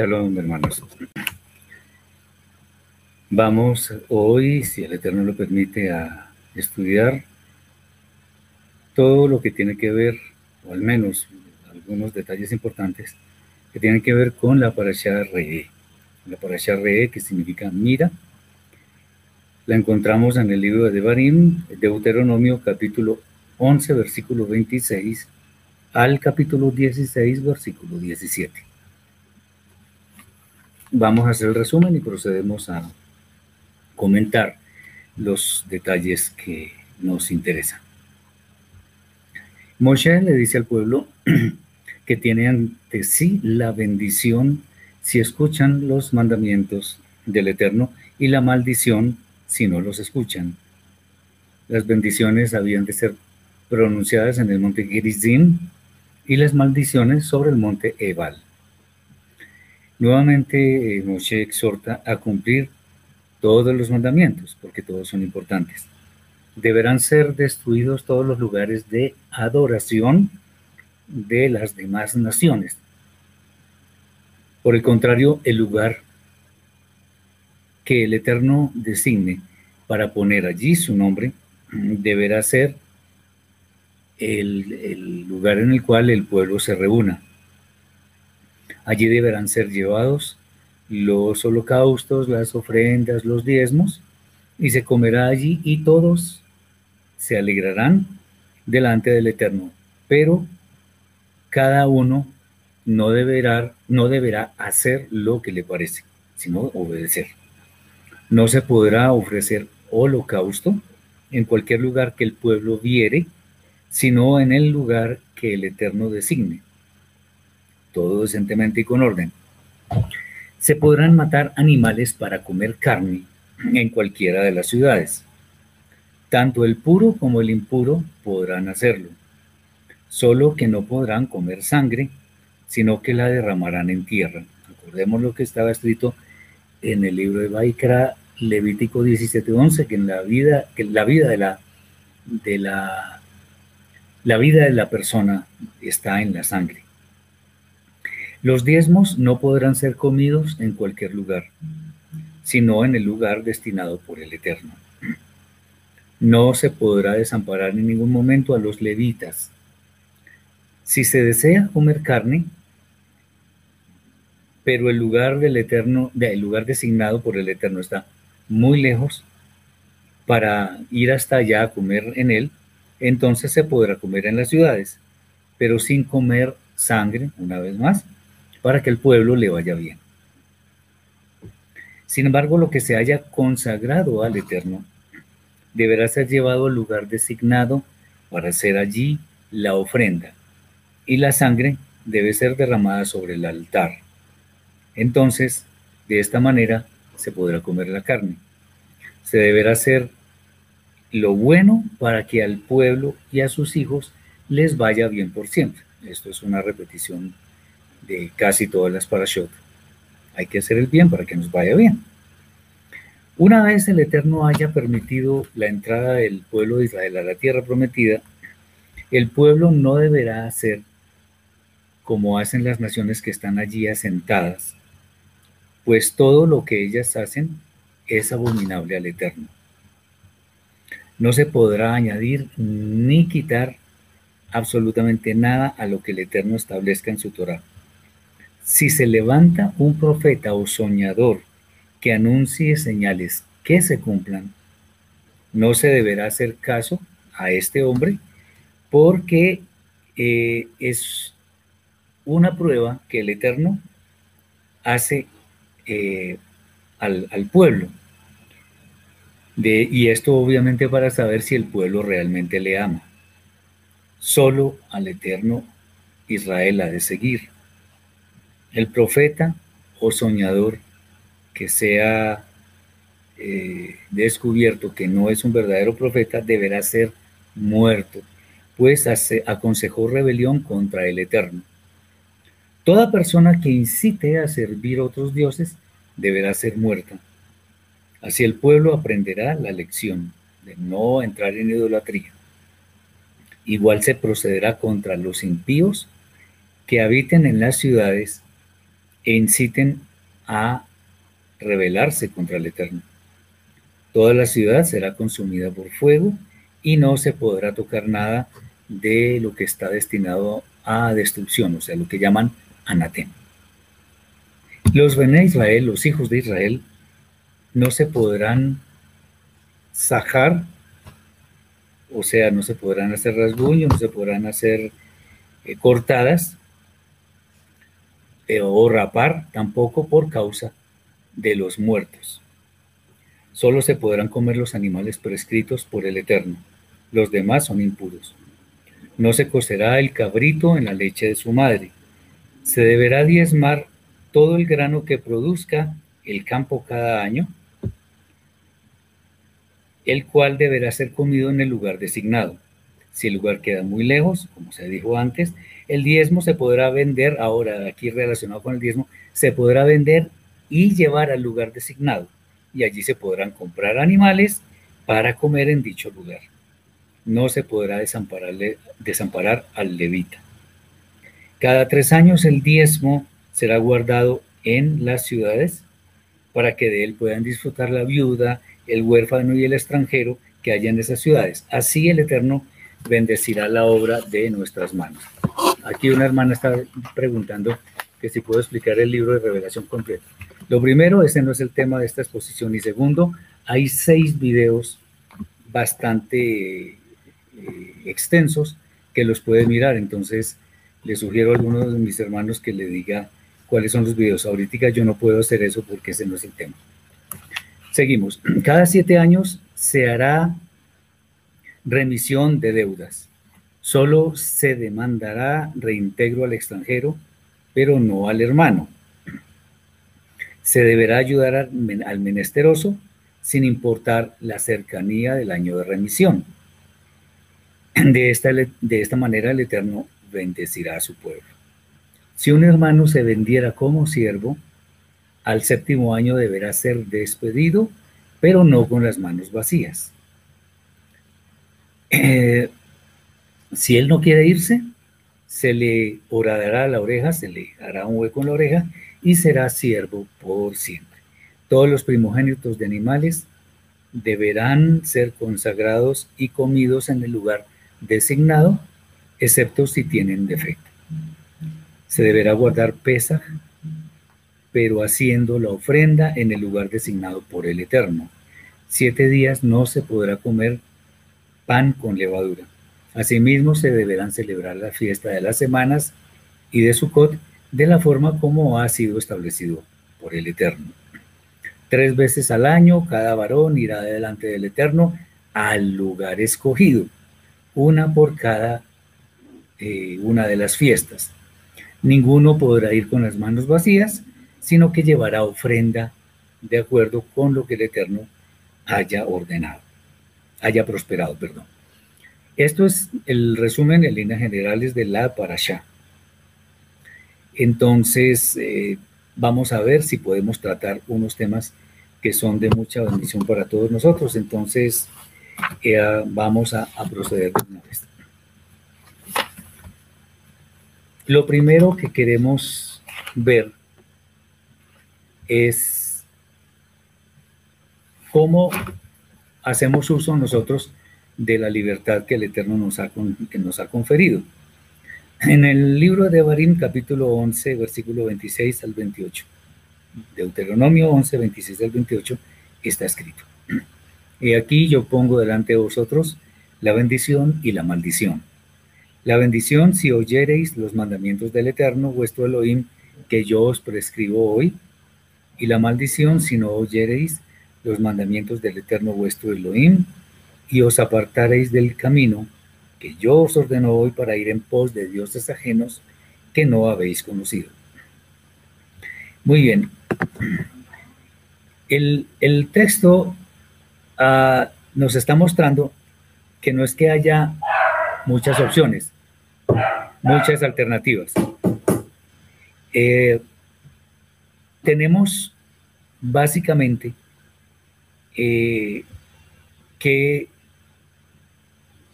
Shalom, hermanos. Vamos hoy, si el Eterno lo permite, a estudiar todo lo que tiene que ver, o al menos algunos detalles importantes, que tienen que ver con la parasha Re'e. La parasha Re'e, que significa mira, la encontramos en el libro de Devarim, Deuteronomio capítulo 11, versículo 26, al capítulo 16, versículo 17. Vamos a hacer el resumen y procedemos a comentar los detalles que nos interesan. Moshe le dice al pueblo que tiene ante sí la bendición si escuchan los mandamientos del Eterno y la maldición si no los escuchan. Las bendiciones habían de ser pronunciadas en el monte Gerizim y las maldiciones sobre el monte Ebal. Nuevamente eh, Moshe exhorta a cumplir todos los mandamientos, porque todos son importantes. Deberán ser destruidos todos los lugares de adoración de las demás naciones. Por el contrario, el lugar que el Eterno designe para poner allí su nombre deberá ser el, el lugar en el cual el pueblo se reúna. Allí deberán ser llevados los holocaustos, las ofrendas, los diezmos, y se comerá allí y todos se alegrarán delante del Eterno. Pero cada uno no deberá, no deberá hacer lo que le parece, sino obedecer. No se podrá ofrecer holocausto en cualquier lugar que el pueblo viere, sino en el lugar que el Eterno designe todo decentemente y con orden. Se podrán matar animales para comer carne en cualquiera de las ciudades. Tanto el puro como el impuro podrán hacerlo, solo que no podrán comer sangre, sino que la derramarán en tierra. Recordemos lo que estaba escrito en el libro de Baikra, Levítico 17:11, que en la vida, que la vida de la, de la, la vida de la persona está en la sangre. Los diezmos no podrán ser comidos en cualquier lugar, sino en el lugar destinado por el Eterno. No se podrá desamparar en ningún momento a los levitas. Si se desea comer carne, pero el lugar del Eterno, el lugar designado por el Eterno está muy lejos para ir hasta allá a comer en él, entonces se podrá comer en las ciudades, pero sin comer sangre, una vez más, para que el pueblo le vaya bien. Sin embargo, lo que se haya consagrado al Eterno deberá ser llevado al lugar designado para hacer allí la ofrenda, y la sangre debe ser derramada sobre el altar. Entonces, de esta manera se podrá comer la carne. Se deberá hacer lo bueno para que al pueblo y a sus hijos les vaya bien por siempre. Esto es una repetición de casi todas las parashot. Hay que hacer el bien para que nos vaya bien. Una vez el Eterno haya permitido la entrada del pueblo de Israel a la tierra prometida, el pueblo no deberá hacer como hacen las naciones que están allí asentadas, pues todo lo que ellas hacen es abominable al Eterno. No se podrá añadir ni quitar absolutamente nada a lo que el Eterno establezca en su Torah. Si se levanta un profeta o soñador que anuncie señales que se cumplan, no se deberá hacer caso a este hombre porque eh, es una prueba que el Eterno hace eh, al, pueblo. De, y esto obviamente para saber si el pueblo realmente le ama. Solo al Eterno Israel ha de seguir. El profeta o soñador que sea eh, descubierto que no es un verdadero profeta deberá ser muerto, pues aconsejó rebelión contra el Eterno. Toda persona que incite a servir a otros dioses deberá ser muerta. Así el pueblo aprenderá la lección de no entrar en idolatría. Igual se procederá contra los impíos que habiten en las ciudades e inciten a rebelarse contra el Eterno. Toda la ciudad será consumida por fuego y no se podrá tocar nada de lo que está destinado a destrucción, o sea, lo que llaman anatema. Los Bené Israel, los hijos de Israel, no se podrán sajar, o sea, no se podrán hacer rasguños, no se podrán hacer eh, cortadas o rapar tampoco por causa de los muertos. Solo se podrán comer los animales prescritos por el Eterno. Los demás son impuros. No se cocerá el cabrito en la leche de su madre. Se deberá diezmar todo el grano que produzca el campo cada año, el cual deberá ser comido en el lugar designado. Si el lugar queda muy lejos, como se dijo antes, el diezmo se podrá vender, ahora aquí relacionado con el diezmo, se podrá vender y llevar al lugar designado. Y allí se podrán comprar animales para comer en dicho lugar. No se podrá desamparar al levita. Cada tres años el diezmo será guardado en las ciudades para que de él puedan disfrutar la viuda, el huérfano y el extranjero que haya en esas ciudades. Así el Eterno bendecirá la obra de nuestras manos. Aquí una hermana está preguntando que si puedo explicar el libro de revelación completo. Lo primero, ese no es el tema de esta exposición. Y segundo, hay seis videos bastante eh, extensos que los pueden mirar. Entonces, le sugiero a algunos de mis hermanos que le diga cuáles son los videos. Ahorita yo no puedo hacer eso porque ese no es el tema. Seguimos. Cada siete años se hará remisión de deudas. Solo se demandará reintegro al extranjero, pero no al hermano. Se deberá ayudar al menesteroso sin importar la cercanía del año de remisión. De esta, de esta manera el Eterno bendecirá a su pueblo. Si un hermano se vendiera como siervo, al séptimo año deberá ser despedido, pero no con las manos vacías. Eh, si él no quiere irse, se le horadará la oreja, se le hará un hueco en la oreja y será siervo por siempre. Todos los primogénitos de animales deberán ser consagrados y comidos en el lugar designado, excepto si tienen defecto se deberá guardar pesa, pero haciendo la ofrenda en el lugar designado por el Eterno. Siete días no se podrá comer pan con levadura. Asimismo, se deberán celebrar la fiesta de las semanas y de Sukkot de la forma como ha sido establecido por el Eterno. Tres veces al año, cada varón irá delante del Eterno al lugar escogido, una por cada eh, una de las fiestas. Ninguno podrá ir con las manos vacías, sino que llevará ofrenda de acuerdo con lo que el Eterno haya ordenado, haya prosperado, perdón. Esto es el resumen en líneas generales de la parasha. Entonces, eh, vamos a ver si podemos tratar unos temas que son de mucha bendición para todos nosotros. Entonces, eh, vamos a, proceder de una vez. Lo primero que queremos ver es cómo hacemos uso nosotros de la libertad que el Eterno nos ha, que nos ha conferido. En el libro de Barim, capítulo 11, versículo 26 al 28, Deuteronomio 11, 26 al 28, está escrito. Y aquí yo pongo delante de vosotros la bendición y la maldición. La bendición si oyereis los mandamientos del Eterno, vuestro Elohim, que yo os prescribo hoy, y la maldición si no oyereis los mandamientos del Eterno vuestro Elohim, y os apartaréis del camino que yo os ordeno hoy para ir en pos de dioses ajenos que no habéis conocido. Muy bien. El, texto ah, nos está mostrando que no es que haya muchas opciones, muchas alternativas. Eh, tenemos básicamente eh, que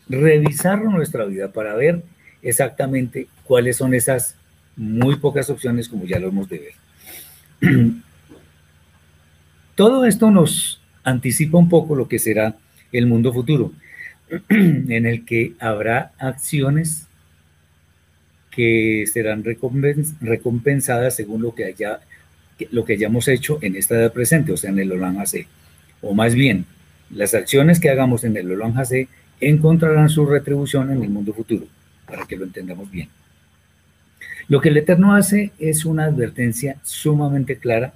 revisar nuestra vida para ver exactamente cuáles son esas muy pocas opciones como ya lo hemos de ver. Todo esto nos anticipa un poco lo que será el mundo futuro, en el que habrá acciones que serán recompensadas según lo que, haya, lo que hayamos hecho en esta edad presente, o sea, en el Olan O más bien, las acciones que hagamos en el Olan encontrarán su retribución en el mundo futuro, para que lo entendamos bien. Lo que el Eterno hace es una advertencia sumamente clara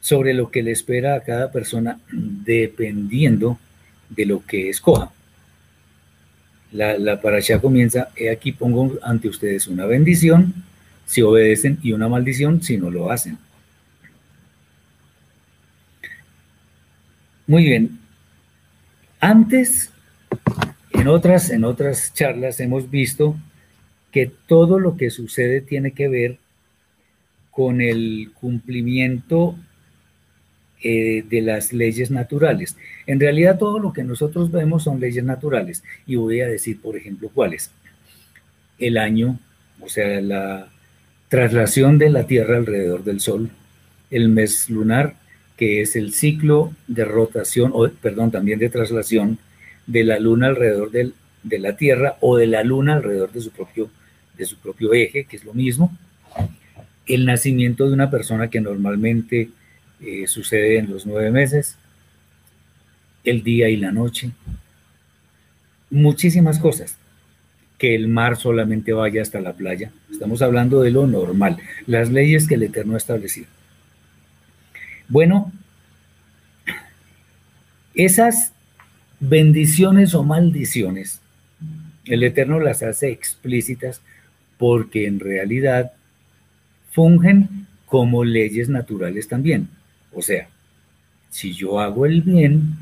sobre lo que le espera a cada persona dependiendo de lo que escoja. La, la comienza, aquí pongo ante ustedes una bendición si obedecen y una maldición si no lo hacen. Muy bien. Antes en otras, en otras charlas hemos visto que todo lo que sucede tiene que ver con el cumplimiento eh, de las leyes naturales. En realidad todo lo que nosotros vemos son leyes naturales y voy a decir, por ejemplo, cuáles. El año, o sea, la traslación de la Tierra alrededor del Sol, el mes lunar, que es el ciclo de rotación, o perdón, también de traslación de la luna alrededor de la Tierra o de la luna alrededor de su, propio, de su propio eje, que es lo mismo. El nacimiento de una persona que normalmente eh, sucede en los nueve meses, el día y la noche, muchísimas cosas. Que el mar solamente vaya hasta la playa. Estamos hablando de lo normal, las leyes que el Eterno ha establecido. Bueno, esas bendiciones o maldiciones, el Eterno las hace explícitas porque en realidad fungen como leyes naturales también. O sea, si yo hago el bien,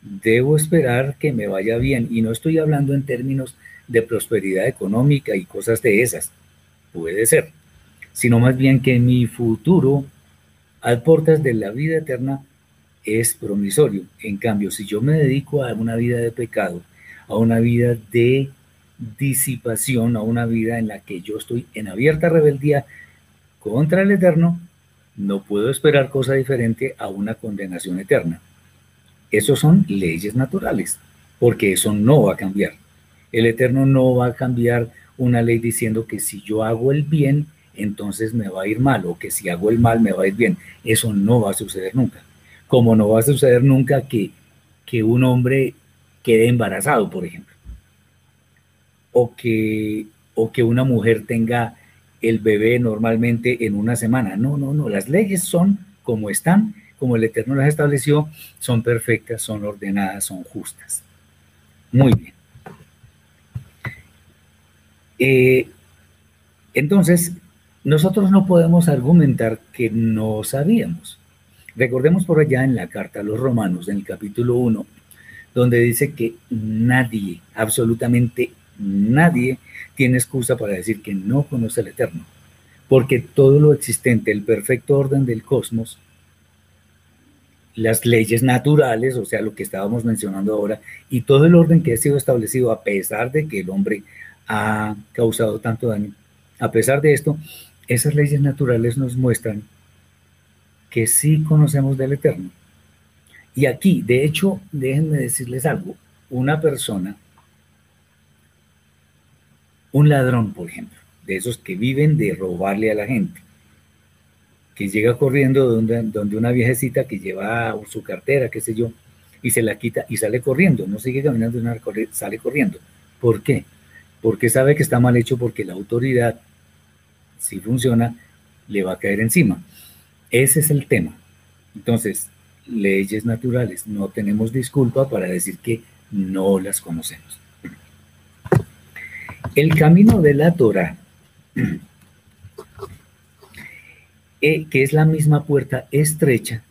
debo esperar que me vaya bien. Y no estoy hablando en términos de prosperidad económica y cosas de esas. Puede ser. Sino más bien que mi futuro, a puertas de la vida eterna, es promisorio. En cambio, si yo me dedico a una vida de pecado, a una vida de disipación, a una vida en la que yo estoy en abierta rebeldía contra el Eterno, no puedo esperar cosa diferente a una condenación eterna. Esos son leyes naturales, porque eso no va a cambiar. El Eterno no va a cambiar una ley diciendo que si yo hago el bien, entonces me va a ir mal, o que si hago el mal me va a ir bien. Eso no va a suceder nunca como no va a suceder nunca que, que un hombre quede embarazado, por ejemplo, o que, o que una mujer tenga el bebé normalmente en una semana. No, no, no, las leyes son como están, como el Eterno las estableció, son perfectas, son ordenadas, son justas. Muy bien. Eh, entonces, nosotros no podemos argumentar que no sabíamos. Recordemos por allá en la carta a los romanos, en el capítulo 1, donde dice que nadie, absolutamente nadie, tiene excusa para decir que no conoce al Eterno, porque todo lo existente, el perfecto orden del cosmos, las leyes naturales, o sea, lo que estábamos mencionando ahora, y todo el orden que ha sido establecido a pesar de que el hombre ha causado tanto daño, a pesar de esto, esas leyes naturales nos muestran que sí conocemos del Eterno. Y aquí, de hecho, déjenme decirles algo, una persona, un ladrón, por ejemplo, de esos que viven de robarle a la gente, que llega corriendo donde, donde una viejecita que lleva su cartera, qué sé yo, y se la quita y sale corriendo, no sigue caminando, sale corriendo. ¿Por qué? Porque sabe que está mal hecho porque la autoridad, si funciona, le va a caer encima. Ese es el tema. Entonces, leyes naturales, no tenemos disculpa para decir que no las conocemos. El camino de la Torah, eh, que es la misma puerta estrecha,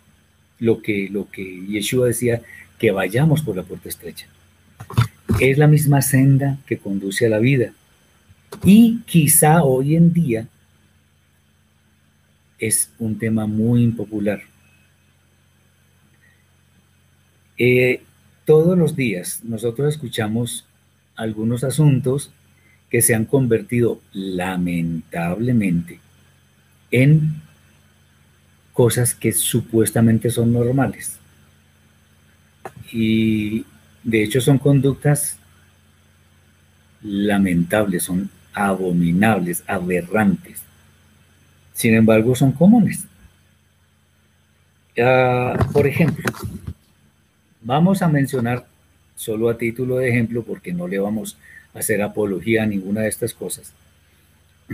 lo que, lo que Yeshua decía, que vayamos por la puerta estrecha. Es la misma senda que conduce a la vida. Y quizá hoy en día es un tema muy impopular. Eh, todos los días nosotros escuchamos algunos asuntos que se han convertido lamentablemente en cosas que supuestamente son normales. Y de hecho son conductas lamentables, son abominables, aberrantes. Sin embargo, son comunes. Ah, por ejemplo, vamos a mencionar solo a título de ejemplo, porque no le vamos a hacer apología a ninguna de estas cosas.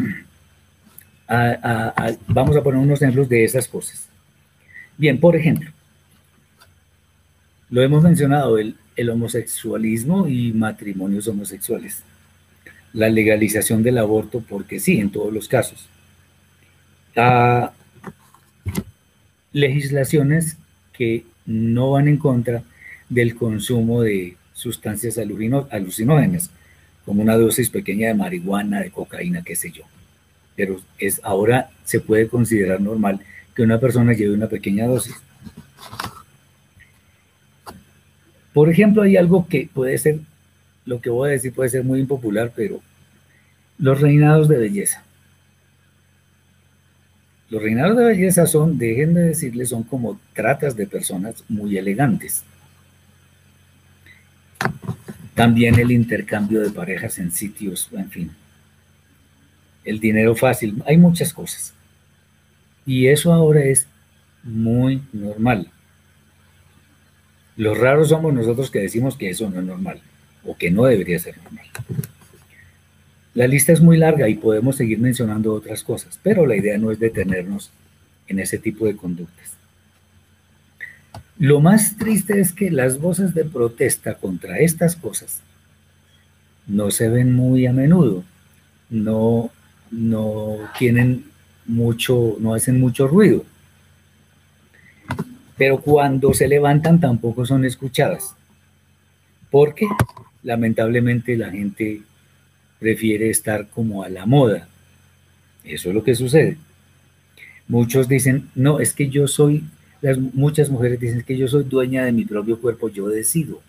vamos a poner unos ejemplos de esas cosas. Bien, por ejemplo, lo hemos mencionado, el homosexualismo y matrimonios homosexuales. La legalización del aborto, porque sí, en todos los casos a legislaciones que no van en contra del consumo de sustancias alucinógenas, como una dosis pequeña de marihuana, de cocaína, qué sé yo. Pero es, ahora se puede considerar normal que una persona lleve una pequeña dosis. Por ejemplo, hay algo que puede ser, lo que voy a decir puede ser muy impopular, pero los reinados de belleza. Los reinados de belleza son, déjenme decirles, son como tratas de personas muy elegantes. También el intercambio de parejas en sitios, en fin. El dinero fácil, hay muchas cosas. Y eso ahora es muy normal. Los raros somos nosotros que decimos que eso no es normal o que no debería ser normal. La lista es muy larga y podemos seguir mencionando otras cosas, pero la idea no es detenernos en ese tipo de conductas. Lo más triste es que las voces de protesta contra estas cosas no se ven muy a menudo, no, no tienen mucho, no hacen mucho ruido. Pero cuando se levantan tampoco son escuchadas, porque lamentablemente la gente prefiere estar como a la moda. Eso es lo que sucede. Muchos dicen, no, es que yo soy, las, muchas mujeres dicen que yo soy dueña de mi propio cuerpo, yo decido.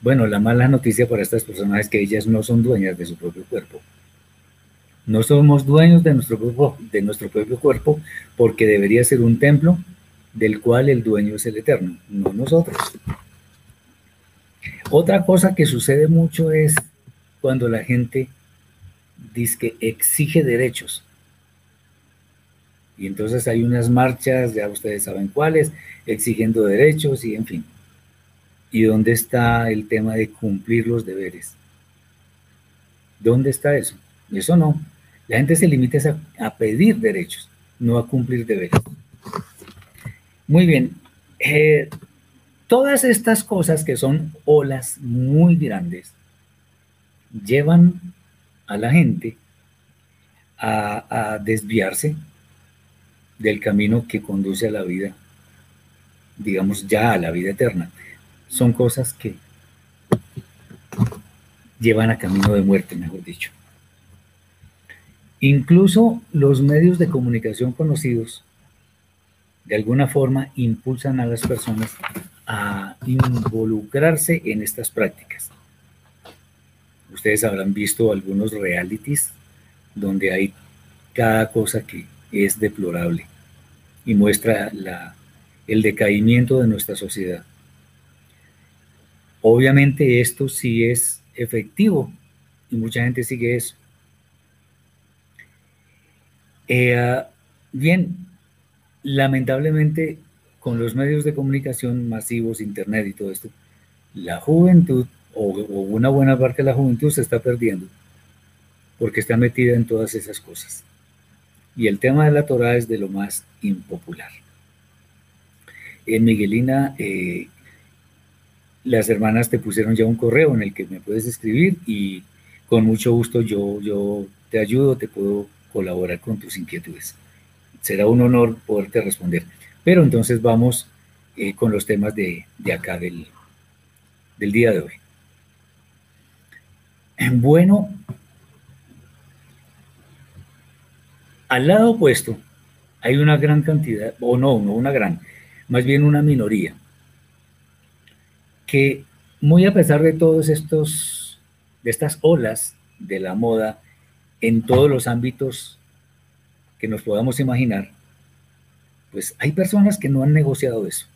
Bueno, la mala noticia para estas personas es que ellas no son dueñas de su propio cuerpo. No somos dueños de nuestro, propio, de nuestro propio cuerpo porque debería ser un templo del cual el dueño es el eterno, no nosotros. Otra cosa que sucede mucho es cuando la gente dice que exige derechos. Y entonces hay unas marchas, ya ustedes saben cuáles, exigiendo derechos y en fin. ¿Y dónde está el tema de cumplir los deberes? ¿Dónde está eso? Eso no. La gente se limita a, pedir derechos, no a cumplir deberes. Muy bien. Eh, Todas estas cosas que son olas muy grandes llevan a la gente a, desviarse del camino que conduce a la vida, digamos ya a la vida eterna. Son cosas que llevan a camino de muerte, mejor dicho. Incluso los medios de comunicación conocidos de alguna forma impulsan a las personas a involucrarse en estas prácticas. Ustedes habrán visto algunos realities donde hay cada cosa que es deplorable y muestra la, el decaimiento de nuestra sociedad. Obviamente esto sí es efectivo y mucha gente sigue eso. Eh, bien, lamentablemente con los medios de comunicación masivos, internet y todo esto, la juventud o, una buena parte de la juventud se está perdiendo porque está metida en todas esas cosas. Y el tema de la Torah es de lo más impopular. En Miguelina, eh, las hermanas te pusieron ya un correo en el que me puedes escribir y con mucho gusto yo, yo te ayudo, te puedo colaborar con tus inquietudes. Será un honor poderte responder. Pero entonces vamos eh, con los temas de, de acá del, del día de hoy. Bueno, al lado opuesto hay una gran cantidad, o no, no una gran, más bien una minoría, que muy a pesar de todos estos, de estas olas de la moda en todos los ámbitos que nos podamos imaginar, pues hay personas que no han negociado eso.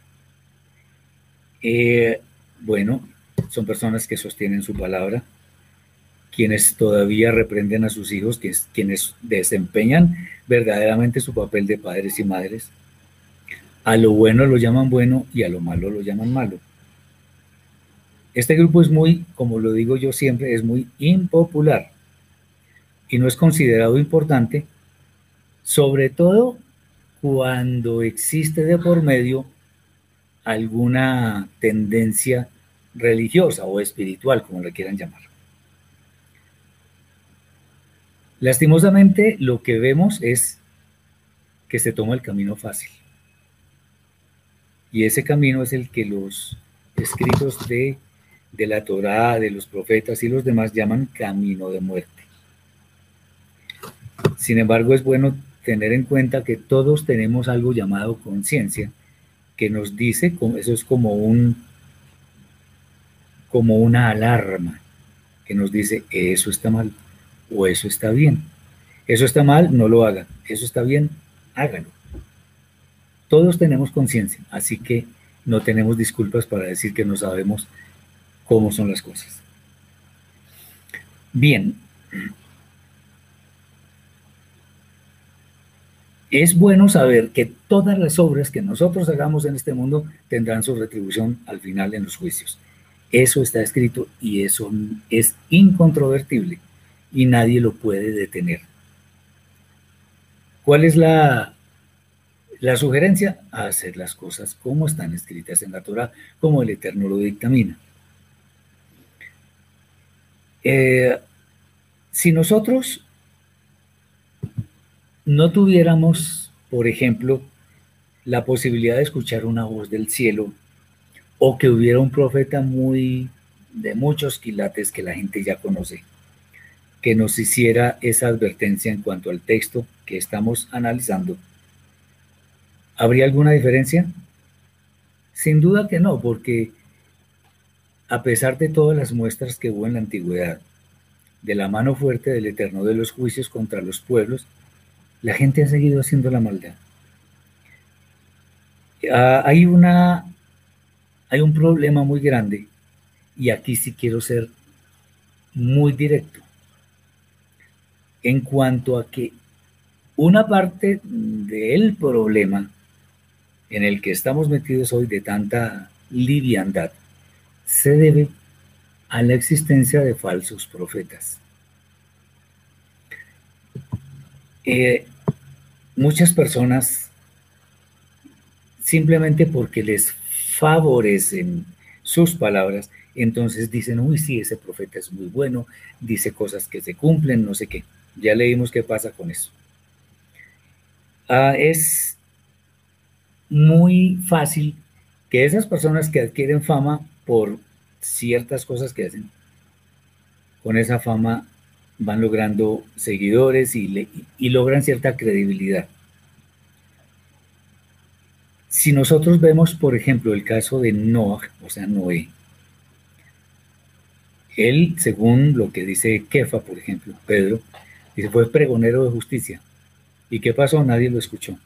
Eh, bueno, son personas que sostienen su palabra, quienes todavía reprenden a sus hijos, quienes desempeñan verdaderamente su papel de padres y madres. A lo bueno lo llaman bueno y a lo malo lo llaman malo. Este grupo es muy, como lo digo yo siempre, es muy impopular y no es considerado importante, sobre todo cuando existe de por medio alguna tendencia religiosa o espiritual, como le quieran llamar. Lastimosamente, lo que vemos es que se toma el camino fácil. Y ese camino es el que los escritos de, de la Torá, de los profetas y los demás llaman camino de muerte. Sin embargo, es bueno tener en cuenta que todos tenemos algo llamado conciencia, que nos dice, eso es como un, como una alarma, que nos dice, eso está mal o eso está bien. Eso está mal, no lo haga. Eso está bien, hágalo. Todos tenemos conciencia, así que no tenemos disculpas para decir que no sabemos cómo son las cosas. Bien, es bueno saber que todas las obras que nosotros hagamos en este mundo tendrán su retribución al final en los juicios. Eso está escrito y eso es incontrovertible y nadie lo puede detener. ¿Cuál es la, la sugerencia? Hacer las cosas como están escritas en la Torah, como el Eterno lo dictamina. Eh, si nosotros no tuviéramos, por ejemplo, la posibilidad de escuchar una voz del cielo o que hubiera un profeta muy de muchos quilates que la gente ya conoce, que nos hiciera esa advertencia en cuanto al texto que estamos analizando, ¿habría alguna diferencia? Sin duda que no, porque a pesar de todas las muestras que hubo en la antigüedad, de la mano fuerte del Eterno de los juicios contra los pueblos, la gente ha seguido haciendo la maldad. Ah, hay una hay un problema muy grande y aquí sí quiero ser muy directo en cuanto a que una parte del problema en el que estamos metidos hoy de tanta liviandad se debe a la existencia de falsos profetas. Eh, muchas personas, simplemente porque les favorecen sus palabras, entonces dicen, uy, sí, ese profeta es muy bueno, dice cosas que se cumplen, no sé qué. Ya leímos qué pasa con eso. Ah, es muy fácil que esas personas que adquieren fama por ciertas cosas que hacen, con esa fama van logrando seguidores y, y logran cierta credibilidad. Si nosotros vemos, por ejemplo, el caso de Noah, o sea, Noé, él, según lo que dice Kefa, por ejemplo, Pedro, dice, fue pregonero de justicia. ¿Y qué pasó? Nadie lo escuchó.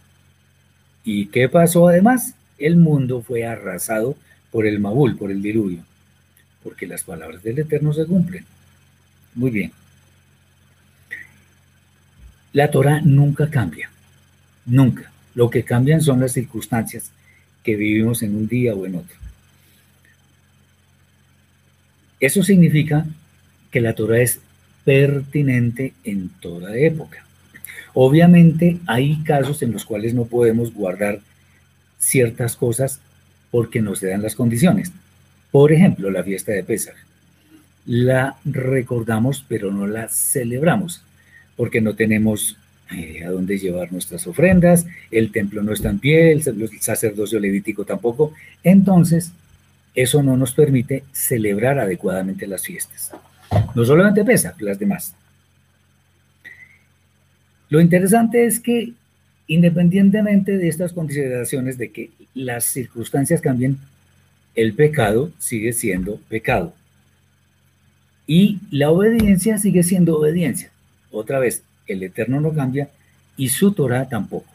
¿Y qué pasó además? El mundo fue arrasado por el Mabul, por el diluvio. porque las palabras del Eterno se cumplen. Muy bien. La Torah nunca cambia, nunca. Lo que cambian son las circunstancias que vivimos en un día o en otro. Eso significa que la Torah es pertinente en toda época. Obviamente hay casos en los cuales no podemos guardar ciertas cosas porque no se dan las condiciones. Por ejemplo, la fiesta de Pesach. La recordamos pero no la celebramos porque no tenemos eh, a dónde llevar nuestras ofrendas, el templo no está en pie, el sacerdocio levítico tampoco. Entonces, eso no nos permite celebrar adecuadamente las fiestas. No solamente pesa, las demás. Lo interesante es que independientemente de estas consideraciones de que las circunstancias cambien, el pecado sigue siendo pecado. Y la obediencia sigue siendo obediencia. Otra vez, el Eterno no cambia y su Torah tampoco.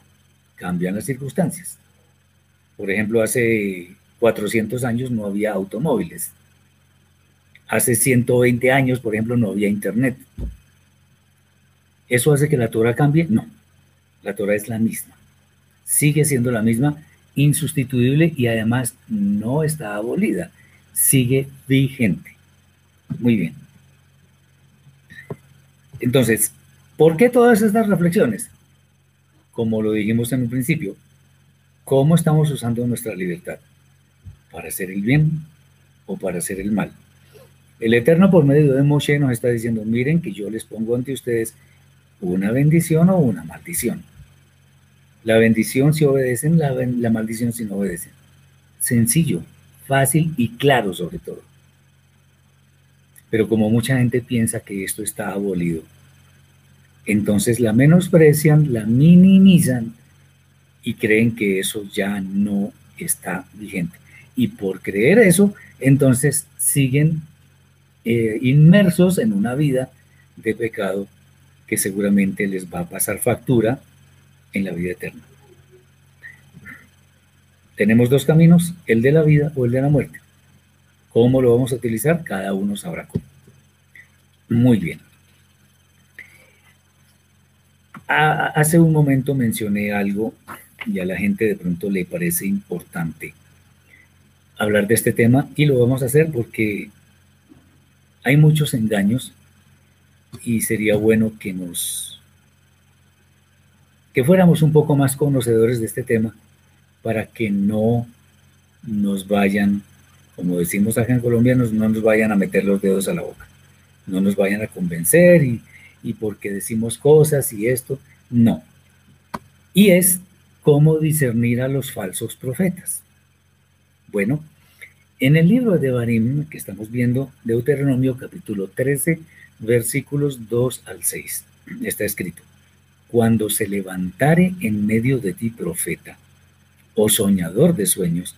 Cambian las circunstancias. Por ejemplo, hace 400 años no había automóviles. Hace 120 años, por ejemplo, no había internet. ¿Eso hace que la Torah cambie? No. La Torah es la misma. Sigue siendo la misma, insustituible y además no está abolida. Sigue vigente. Muy bien. Entonces, ¿por qué todas estas reflexiones? Como lo dijimos en un principio, ¿cómo estamos usando nuestra libertad? ¿Para hacer el bien o para hacer el mal? El Eterno por medio de Moshe nos está diciendo, miren que yo les pongo ante ustedes una bendición o una maldición. La bendición si obedecen, la, la maldición si no obedecen. Sencillo, fácil y claro sobre todo. Pero como mucha gente piensa que esto está abolido, entonces la menosprecian, la minimizan y creen que eso ya no está vigente. Y por creer eso, entonces siguen eh, inmersos en una vida de pecado que seguramente les va a pasar factura en la vida eterna. Tenemos dos caminos, el de la vida o el de la muerte. ¿Cómo lo vamos a utilizar? Cada uno sabrá cómo. Muy bien. hace un momento mencioné algo y a la gente de pronto le parece importante hablar de este tema y lo vamos a hacer porque hay muchos engaños y sería bueno que nos que fuéramos un poco más conocedores de este tema para que no nos vayan como decimos acá en Colombia, no nos vayan a meter los dedos a la boca, no nos vayan a convencer y, porque decimos cosas y esto, no. Y es cómo discernir a los falsos profetas. Bueno, en el libro de Barim que estamos viendo, Deuteronomio capítulo 13, versículos 2 al 6, está escrito, cuando se levantare en medio de ti profeta o soñador de sueños,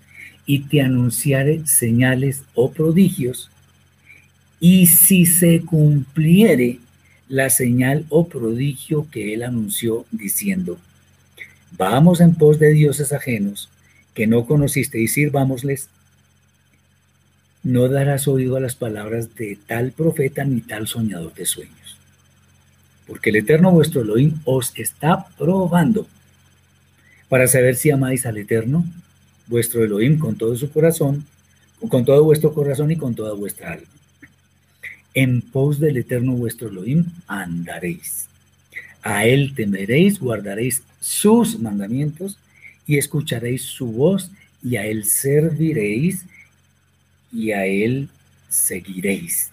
y te anunciare señales o prodigios, y si se cumpliere la señal o prodigio que él anunció diciendo, vamos en pos de dioses ajenos que no conociste y sirvámosles, no darás oído a las palabras de tal profeta ni tal soñador de sueños. Porque el Eterno vuestro Elohim os está probando para saber si amáis al Eterno vuestro Elohim con todo su corazón, con todo vuestro corazón y con toda vuestra alma. En pos del Eterno vuestro Elohim andaréis. A él temeréis, guardaréis sus mandamientos y escucharéis su voz y a él serviréis y a él seguiréis.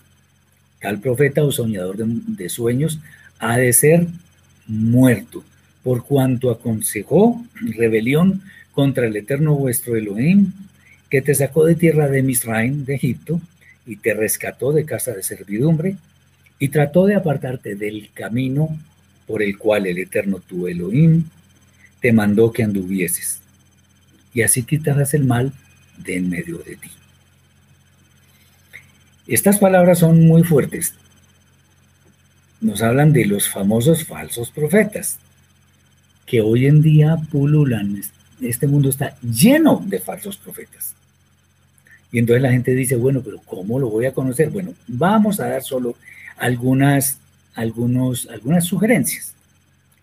Tal profeta o soñador de, de sueños ha de ser muerto por cuanto aconsejó rebelión contra el eterno vuestro Elohim, que te sacó de tierra de Misraim, de Egipto, y te rescató de casa de servidumbre, y trató de apartarte del camino por el cual el eterno tu Elohim te mandó que anduvieses. Y así quitarás el mal de en medio de ti. Estas palabras son muy fuertes. Nos hablan de los famosos falsos profetas, que hoy en día pululan este mundo está lleno de falsos profetas. Y entonces la gente dice, bueno, pero ¿cómo lo voy a conocer? Bueno, vamos a dar solo algunas, algunos, algunas sugerencias.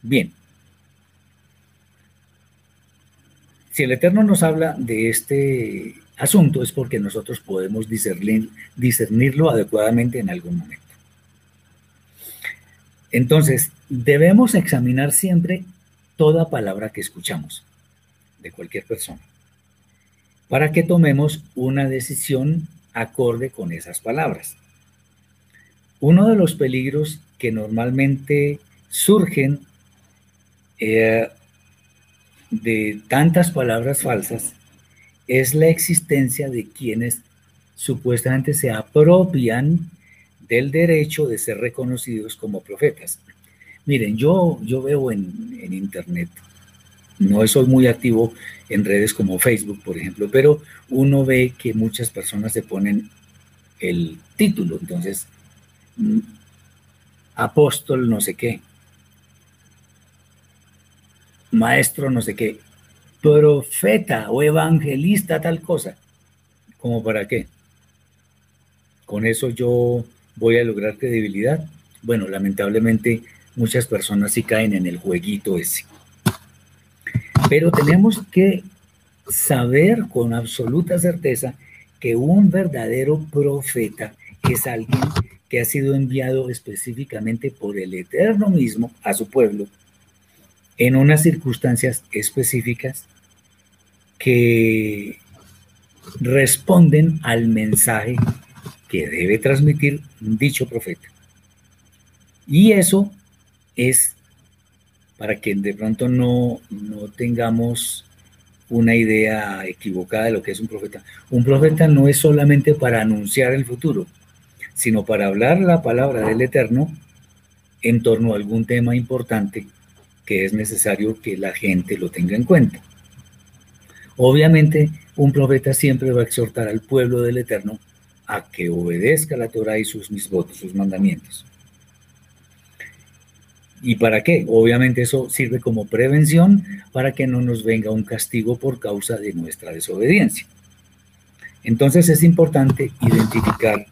Bien. Si el Eterno nos habla de este asunto es porque nosotros podemos discernir, discernirlo adecuadamente en algún momento. Entonces, debemos examinar siempre toda palabra que escuchamos de cualquier persona para que tomemos una decisión acorde con esas palabras. Uno de los peligros que normalmente surgen eh, de tantas palabras falsas es la existencia de quienes supuestamente se apropian del derecho de ser reconocidos como profetas. Miren, yo, yo veo en, en internet, no soy muy activo en redes como Facebook, por ejemplo, pero uno ve que muchas personas se ponen el título, entonces, mm, apóstol no sé qué, maestro no sé qué, profeta o evangelista tal cosa. ¿Cómo para qué? Con eso yo voy a lograr credibilidad. Bueno, lamentablemente muchas personas sí caen en el jueguito ese. Pero tenemos que saber con absoluta certeza que un verdadero profeta es alguien que ha sido enviado específicamente por el Eterno mismo a su pueblo en unas circunstancias específicas que responden al mensaje que debe transmitir dicho profeta. Y eso es para que de pronto no, no tengamos una idea equivocada de lo que es un profeta. Un profeta no es solamente para anunciar el futuro, sino para hablar la palabra del Eterno en torno a algún tema importante que es necesario que la gente lo tenga en cuenta. Obviamente, un profeta siempre va a exhortar al pueblo del Eterno a que obedezca la Torah y sus misvotos, sus mandamientos. ¿Y para qué? Obviamente eso sirve como prevención para que no nos venga un castigo por causa de nuestra desobediencia. Entonces es importante identificar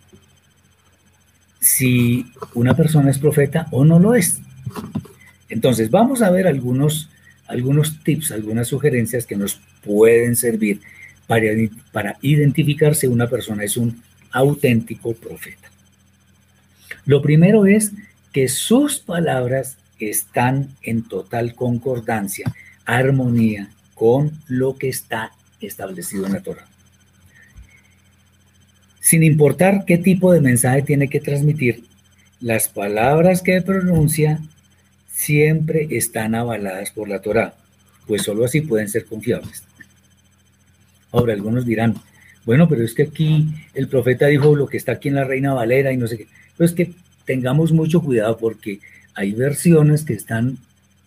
si una persona es profeta o no lo es. Entonces, vamos a ver algunos, algunos tips, algunas sugerencias que nos pueden servir para, para identificar si una persona es un auténtico profeta. Lo primero es que sus palabras están en total concordancia, armonía con lo que está establecido en la Torah. Sin importar qué tipo de mensaje tiene que transmitir, las palabras que pronuncia siempre están avaladas por la Torá, pues solo así pueden ser confiables. Ahora, algunos dirán, bueno, pero es que aquí el profeta dijo lo que está aquí en la Reina Valera y no sé qué. Pero es que tengamos mucho cuidado porque hay versiones que están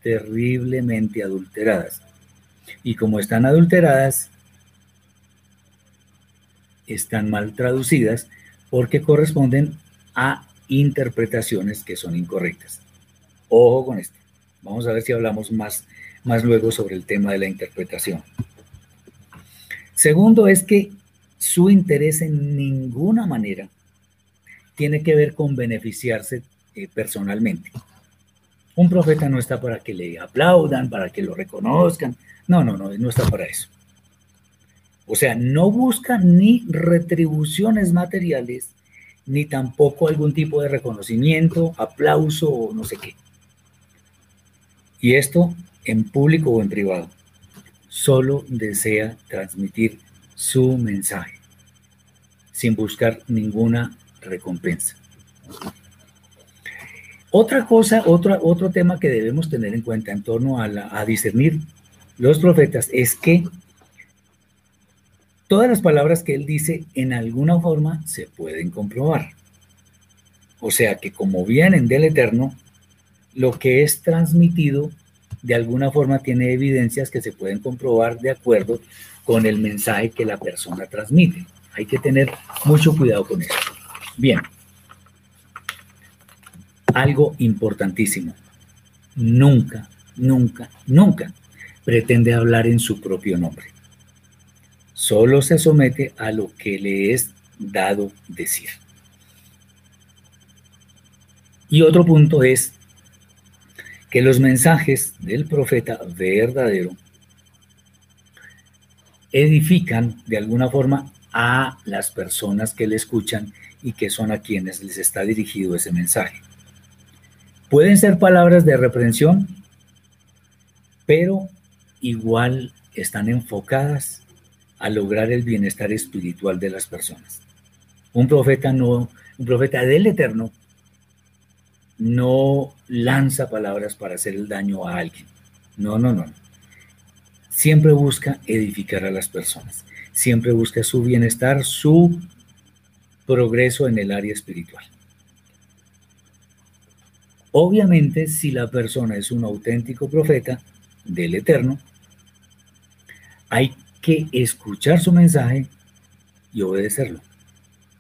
terriblemente adulteradas. Y como están adulteradas, están mal traducidas porque corresponden a interpretaciones que son incorrectas. Ojo con esto. Vamos a ver si hablamos más, más luego sobre el tema de la interpretación. Segundo es que su interés en ninguna manera tiene que ver con beneficiarse eh, personalmente. Un profeta no está para que le aplaudan, para que lo reconozcan. No, no, no, no está para eso. O sea, no busca ni retribuciones materiales, ni tampoco algún tipo de reconocimiento, aplauso o no sé qué. Y esto en público o en privado. Solo desea transmitir su mensaje sin buscar ninguna recompensa. Otra cosa, otro, otro tema que debemos tener en cuenta en torno a, a discernir los profetas es que todas las palabras que él dice en alguna forma se pueden comprobar. O sea que como vienen del Eterno, lo que es transmitido de alguna forma tiene evidencias que se pueden comprobar de acuerdo con el mensaje que la persona transmite. Hay que tener mucho cuidado con eso. Bien, algo importantísimo. Nunca, nunca, nunca pretende hablar en su propio nombre. solo se somete a lo que le es dado decir. Y otro punto es que los mensajes del profeta verdadero edifican de alguna forma a las personas que le escuchan y que son a quienes les está dirigido ese mensaje. Pueden ser palabras de reprensión, pero igual están enfocadas a lograr el bienestar espiritual de las personas. Un profeta no, un profeta del Eterno no lanza palabras para hacer el daño a alguien. No, no, no. Siempre busca edificar a las personas. Siempre busca su bienestar, su progreso en el área espiritual. Obviamente, si la persona es un auténtico profeta del Eterno, hay que escuchar su mensaje y obedecerlo,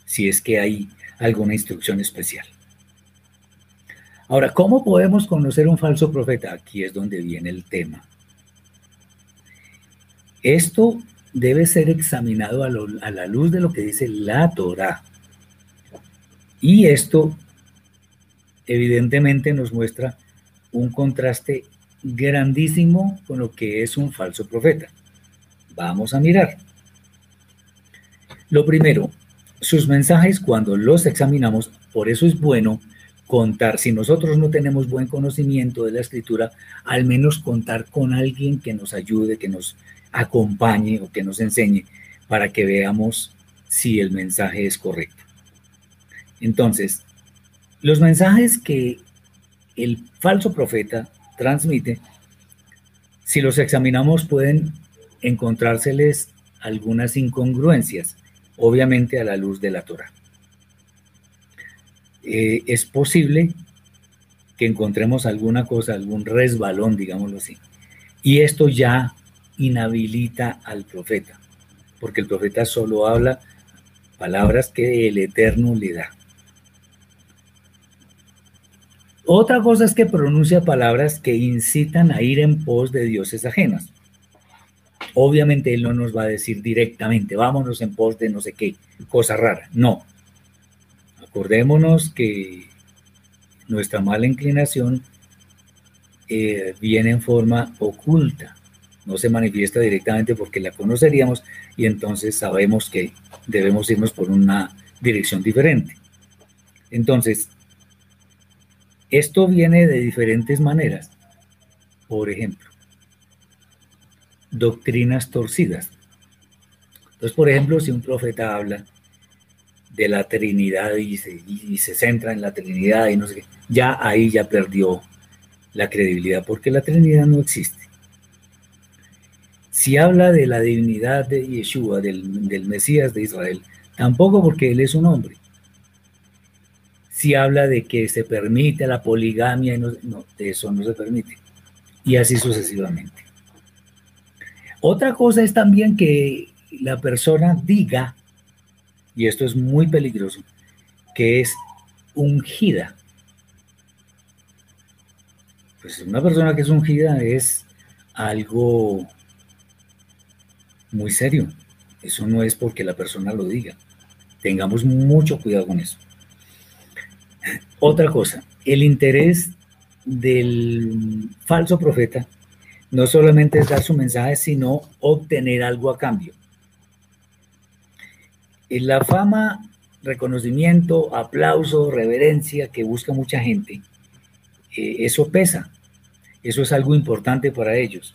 si es que hay alguna instrucción especial. Ahora, ¿cómo podemos conocer un falso profeta? Aquí es donde viene el tema. Esto debe ser examinado a, la luz de lo que dice la Torah. Y esto evidentemente nos muestra un contraste grandísimo con lo que es un falso profeta. Vamos a mirar. Lo primero, sus mensajes cuando los examinamos, por eso es bueno contar, si nosotros no tenemos buen conocimiento de la escritura, al menos contar con alguien que nos ayude, que nos acompañe o que nos enseñe para que veamos si el mensaje es correcto. Entonces, los mensajes que el falso profeta transmite, si los examinamos pueden encontrárseles algunas incongruencias, obviamente a la luz de la Torah. Eh, es posible que encontremos alguna cosa, algún resbalón, digámoslo así. Y esto ya inhabilita al profeta, porque el profeta solo habla palabras que el Eterno le da. Otra cosa es que pronuncia palabras que incitan a ir en pos de dioses ajenos. Obviamente él no nos va a decir directamente, vámonos en pos de no sé qué, cosa rara. No, Acordémonos que nuestra mala inclinación eh, viene en forma oculta, no se manifiesta directamente porque la conoceríamos y entonces sabemos que debemos irnos por una dirección diferente. Entonces, esto viene de diferentes maneras. Por ejemplo, doctrinas torcidas. Entonces, por ejemplo, si un profeta habla de la Trinidad y se, centra en la Trinidad y no sé qué, ya ahí ya perdió la credibilidad porque la Trinidad no existe. Si habla de la divinidad de Yeshua, del Mesías de Israel, tampoco porque él es un hombre. Si habla de que se permite la poligamia, no, no, eso no se permite. Y así sucesivamente. Otra cosa es también que la persona diga y esto es muy peligroso, que es ungida. Pues una persona que es ungida es algo muy serio. Eso no es porque la persona lo diga. Tengamos mucho cuidado con eso. Otra cosa, el interés del falso profeta no solamente es dar su mensaje, sino obtener algo a cambio la fama, reconocimiento, aplauso, reverencia que busca mucha gente, eh, eso pesa, eso es algo importante para ellos.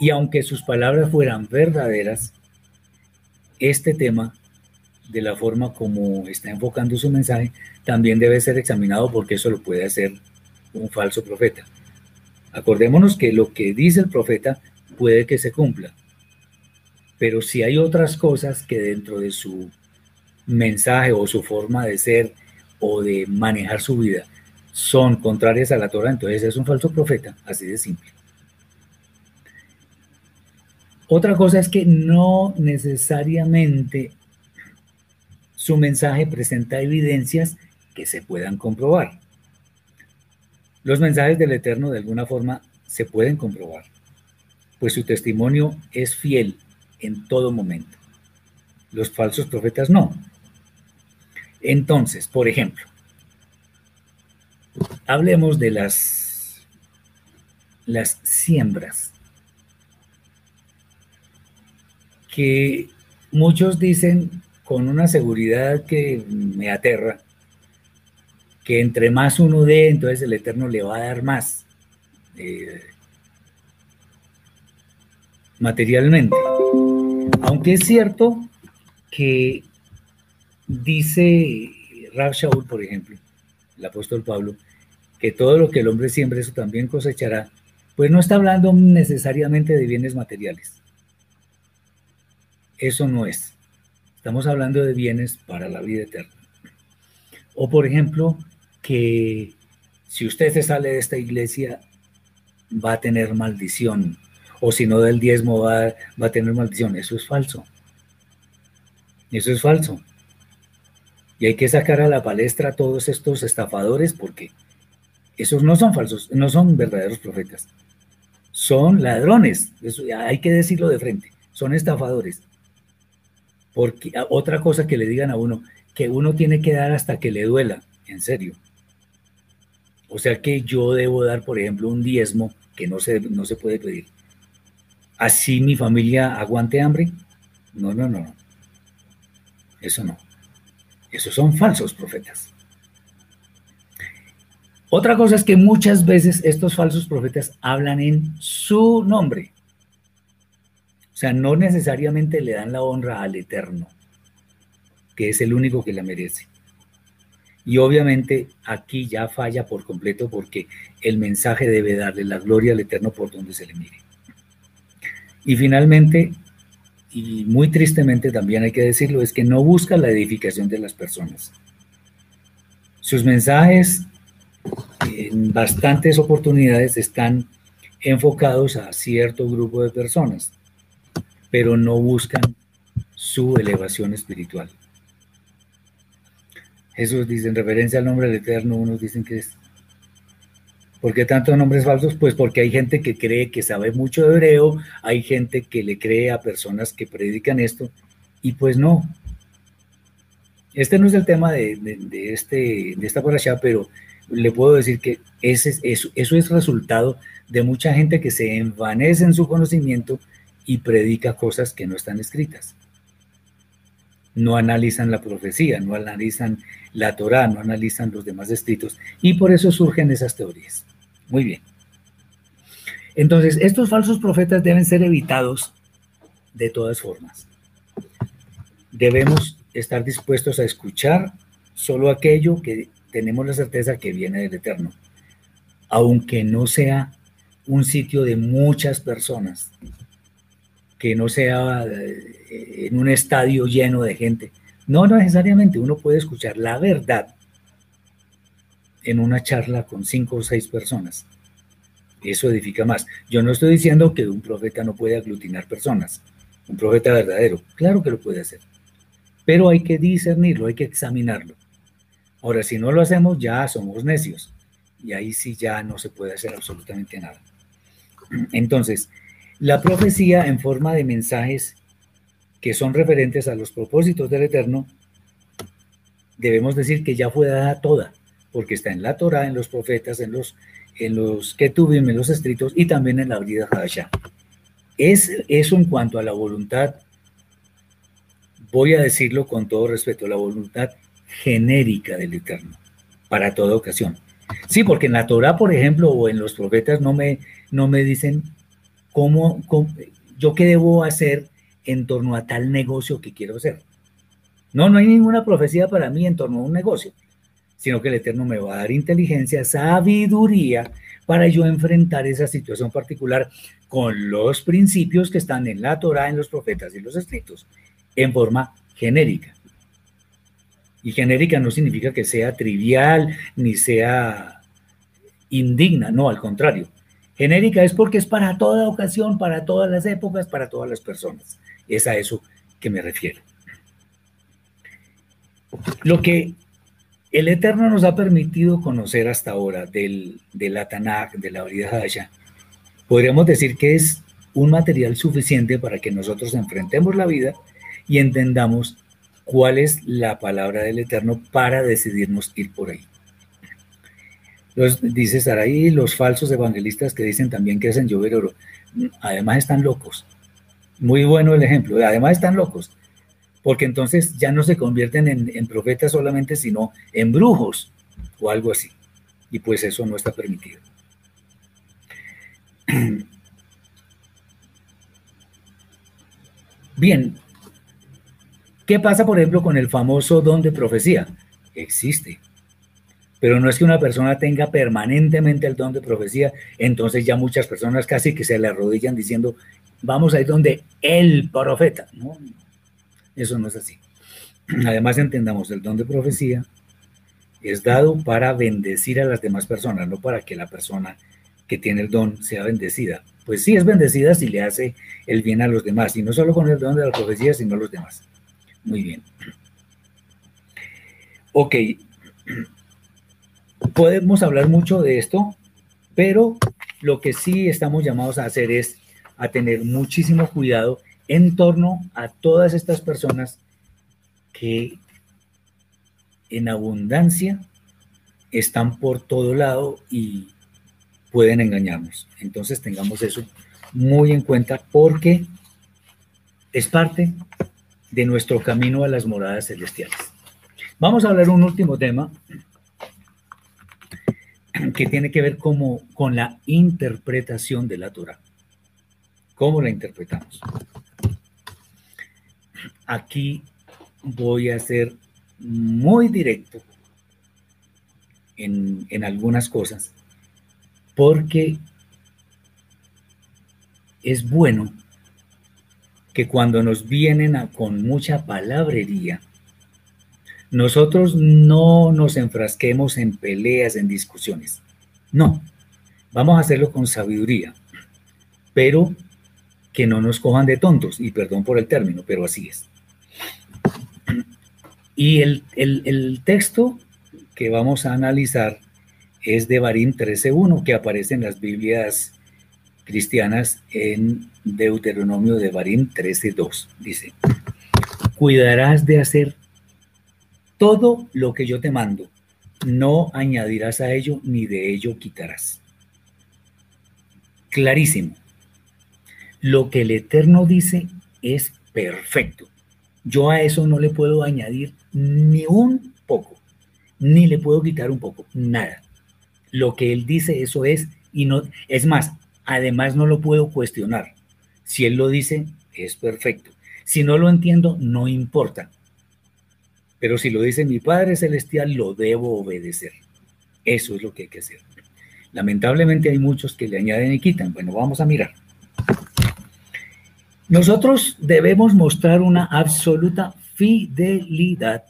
Y aunque sus palabras fueran verdaderas, este tema, de la forma como está enfocando su mensaje, también debe ser examinado porque eso lo puede hacer un falso profeta. Acordémonos que lo que dice el profeta puede que se cumpla, pero si hay otras cosas que dentro de su mensaje o su forma de ser o de manejar su vida son contrarias a la Torah, entonces es un falso profeta, así de simple. Otra cosa es que no necesariamente su mensaje presenta evidencias que se puedan comprobar. Los mensajes del Eterno de alguna forma se pueden comprobar, pues su testimonio es fiel en todo momento. Los falsos profetas no. Entonces, por ejemplo, hablemos de las, las siembras. Que muchos dicen con una seguridad que me aterra, que entre más uno dé, entonces el Eterno le va a dar más eh, materialmente. Aunque es cierto que dice Rab Shaul, por ejemplo, el apóstol Pablo, que todo lo que el hombre siembra, eso también cosechará, pues no está hablando necesariamente de bienes materiales. Eso no es. Estamos hablando de bienes para la vida eterna. O por ejemplo, que si usted se sale de esta iglesia, va a tener maldición. O si no del diezmo, va, va a tener maldición. Eso es falso. Eso es falso. Y hay que sacar a la palestra a todos estos estafadores porque esos no son falsos, no son verdaderos profetas. Son ladrones. Hay que decirlo de frente. Son estafadores. Porque ah, otra cosa que le digan a uno, que uno tiene que dar hasta que le duela, en serio. O sea que yo debo dar, por ejemplo, un diezmo que no se, no se puede pedir. Así mi familia aguante hambre. No, no, no. Eso no. Esos son falsos profetas. Otra cosa es que muchas veces estos falsos profetas hablan en su nombre. Sea, no necesariamente le dan la honra al Eterno, que es el único que la merece. Y obviamente aquí ya falla por completo porque el mensaje debe darle la gloria al Eterno por donde se le mire. Y finalmente, y muy tristemente también hay que decirlo, es que no busca la edificación de las personas. Sus mensajes en bastantes oportunidades están enfocados a cierto grupo de personas, pero no buscan su elevación espiritual. Jesús dice en referencia al nombre del Eterno, unos dicen que es ¿Por qué tantos nombres falsos? Pues porque hay gente que cree que sabe mucho de hebreo, hay gente que le cree a personas que predican esto, y pues no. Este no es el tema de, este, de esta allá, pero le puedo decir que eso, eso es resultado de mucha gente que se envanece en su conocimiento y predica cosas que no están escritas. No analizan la profecía, no analizan la Torah, no analizan los demás escritos y por eso surgen esas teorías. Muy bien. Entonces, estos falsos profetas deben ser evitados de todas formas. Debemos estar dispuestos a escuchar solo aquello que tenemos la certeza que viene del Eterno, aunque no sea un sitio de muchas personas, que no sea eh, en un estadio lleno de gente. No, no necesariamente, uno puede escuchar la verdad en una charla con cinco o seis personas. Eso edifica más. Yo no estoy diciendo que un profeta no puede aglutinar personas. Un profeta verdadero, claro que lo puede hacer. Pero hay que discernirlo, hay que examinarlo. Ahora, si no lo hacemos, ya somos necios. Y ahí sí ya no se puede hacer absolutamente nada. Entonces, la profecía en forma de mensajes que son referentes a los propósitos del Eterno, debemos decir que ya fue dada toda porque está en la Torah, en los profetas, en los, en los Ketubim, en los escritos y también en la vida Hadashah. Es eso en cuanto a la voluntad, voy a decirlo con todo respeto, la voluntad genérica del Eterno, para toda ocasión. Sí, porque en la Torah, por ejemplo, o en los profetas no me, no me dicen cómo, yo qué debo hacer en torno a tal negocio que quiero hacer. No, no hay ninguna profecía para mí en torno a un negocio sino que el Eterno me va a dar inteligencia, sabiduría para yo enfrentar esa situación particular con los principios que están en la Torah, en los profetas y los escritos, en forma genérica. Y genérica no significa que sea trivial ni sea indigna, no, al contrario. Genérica es porque es para toda ocasión, para todas las épocas, para todas las personas. Es a eso que me refiero. Lo que el Eterno nos ha permitido conocer hasta ahora del, de la de la Brida Hadasha. Podríamos decir que es un material suficiente para que nosotros enfrentemos la vida y entendamos cuál es la palabra del Eterno para decidirnos ir por ahí. Los, dice Saraí, los falsos evangelistas que dicen también que hacen llover oro, además están locos. Muy bueno el ejemplo, además están locos, porque entonces ya no se convierten en, en profetas solamente, sino en brujos o algo así. Y pues eso no está permitido. Bien, ¿qué pasa, por ejemplo, con el famoso don de profecía? Existe. Pero no es que una persona tenga permanentemente el don de profecía, entonces ya muchas personas casi que se le arrodillan diciendo, vamos a ir donde el profeta. No, eso no es así. Además entendamos, el don de profecía es dado para bendecir a las demás personas, no para que la persona que tiene el don sea bendecida. Pues sí es bendecida si le hace el bien a los demás, y no solo con el don de la profecía, sino a los demás. Muy bien. Ok, podemos hablar mucho de esto, pero lo que sí estamos llamados a hacer es a tener muchísimo cuidado en torno a todas estas personas que en abundancia están por todo lado y pueden engañarnos. Entonces tengamos eso muy en cuenta porque es parte de nuestro camino a las moradas celestiales. Vamos a hablar un último tema que tiene que ver como, con la interpretación de la Torah. ¿Cómo la interpretamos? Aquí voy a ser muy directo en, en algunas cosas, porque es bueno que cuando nos vienen con mucha palabrería, nosotros no nos enfrasquemos en peleas, en discusiones. No, vamos a hacerlo con sabiduría, pero que no nos cojan de tontos, y perdón por el término, pero así es. Y el, el texto que vamos a analizar es de Barín 13.1, que aparece en las Biblias cristianas en Deuteronomio de Barín 13.2. Dice, cuidarás de hacer todo lo que yo te mando, no añadirás a ello ni de ello quitarás. Clarísimo. Lo que el Eterno dice es perfecto. Yo a eso no le puedo añadir ni un poco, ni le puedo quitar un poco, nada. Lo que él dice, eso es, y no, es más, además no lo puedo cuestionar. Si él lo dice, es perfecto. Si no lo entiendo, no importa. Pero si lo dice mi Padre Celestial, lo debo obedecer. Eso es lo que hay que hacer. Lamentablemente hay muchos que le añaden y quitan. Bueno, vamos a mirar. Nosotros debemos mostrar una absoluta fidelidad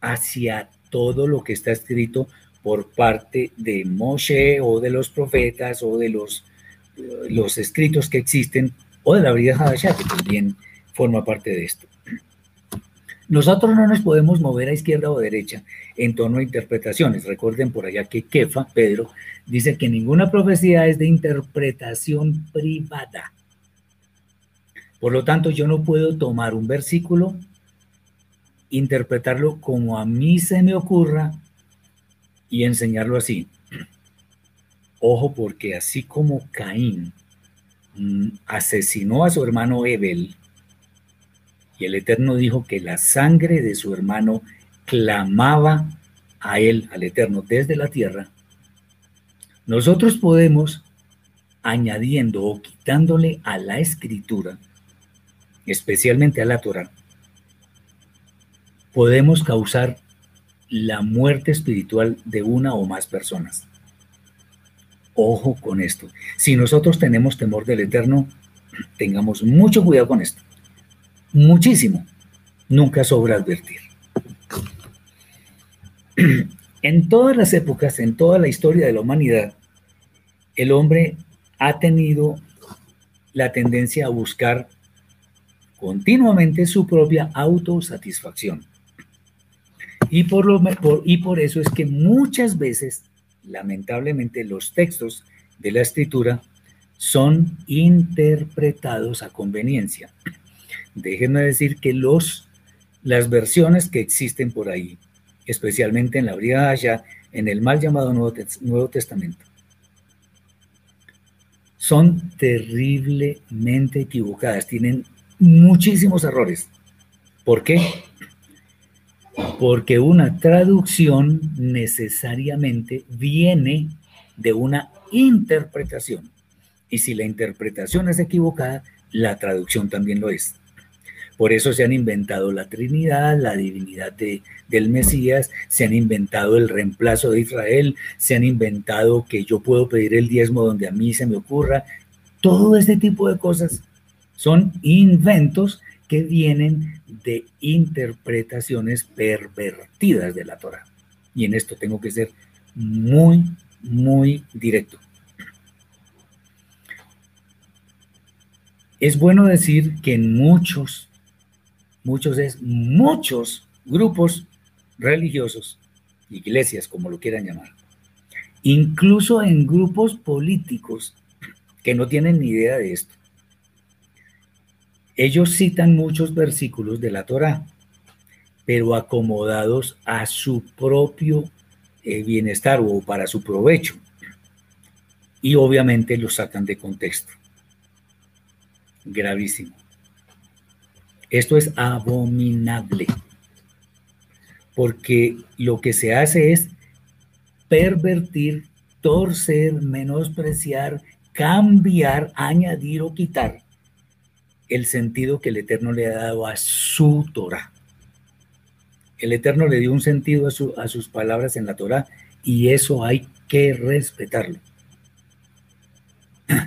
hacia todo lo que está escrito por parte de Moshe o de los profetas o de los, los escritos que existen o de la vida Hadashah, que también forma parte de esto. Nosotros no nos podemos mover a izquierda o derecha en torno a interpretaciones. Recuerden por allá que Kefa, Pedro, dice que ninguna profecía es de interpretación privada. Por lo tanto, yo no puedo tomar un versículo, interpretarlo como a mí se me ocurra y enseñarlo así. Ojo, porque así como Caín mm, asesinó a su hermano Ebel, y el Eterno dijo que la sangre de su hermano clamaba a él, al Eterno, desde la tierra. Nosotros podemos, añadiendo o quitándole a la escritura, especialmente a la Torah, podemos causar la muerte espiritual de una o más personas. Ojo con esto. Si nosotros tenemos temor del Eterno, tengamos mucho cuidado con esto muchísimo. Nunca sobra advertir. En todas las épocas, en toda la historia de la humanidad, el hombre ha tenido la tendencia a buscar continuamente su propia autosatisfacción. Y por, lo, y por eso es que muchas veces, lamentablemente, los textos de la escritura son interpretados a conveniencia. Déjenme decir que los, las versiones que existen por ahí, especialmente en la Brigada en el mal llamado Nuevo Testamento, son terriblemente equivocadas, tienen muchísimos errores. ¿Por qué? Porque una traducción necesariamente viene de una interpretación. Y si la interpretación es equivocada, la traducción también lo es. Por eso se han inventado la Trinidad, la divinidad de, del Mesías, se han inventado el reemplazo de Israel, se han inventado que yo puedo pedir el diezmo donde a mí se me ocurra. Todo este tipo de cosas son inventos que vienen de interpretaciones pervertidas de la Torah. Y en esto tengo que ser muy, muy directo. Es bueno decir que en muchos, muchos es muchos grupos religiosos, iglesias como lo quieran llamar, incluso en grupos políticos que no tienen ni idea de esto. Ellos citan muchos versículos de la Torá, pero acomodados a su propio eh, bienestar o para su provecho. Y obviamente los sacan de contexto gravísimo. Esto es abominable, porque lo que se hace es pervertir, torcer, menospreciar, cambiar, añadir o quitar el sentido que el Eterno le ha dado a su Torah. El Eterno le dio un sentido a, a sus palabras en la Torah y eso hay que respetarlo.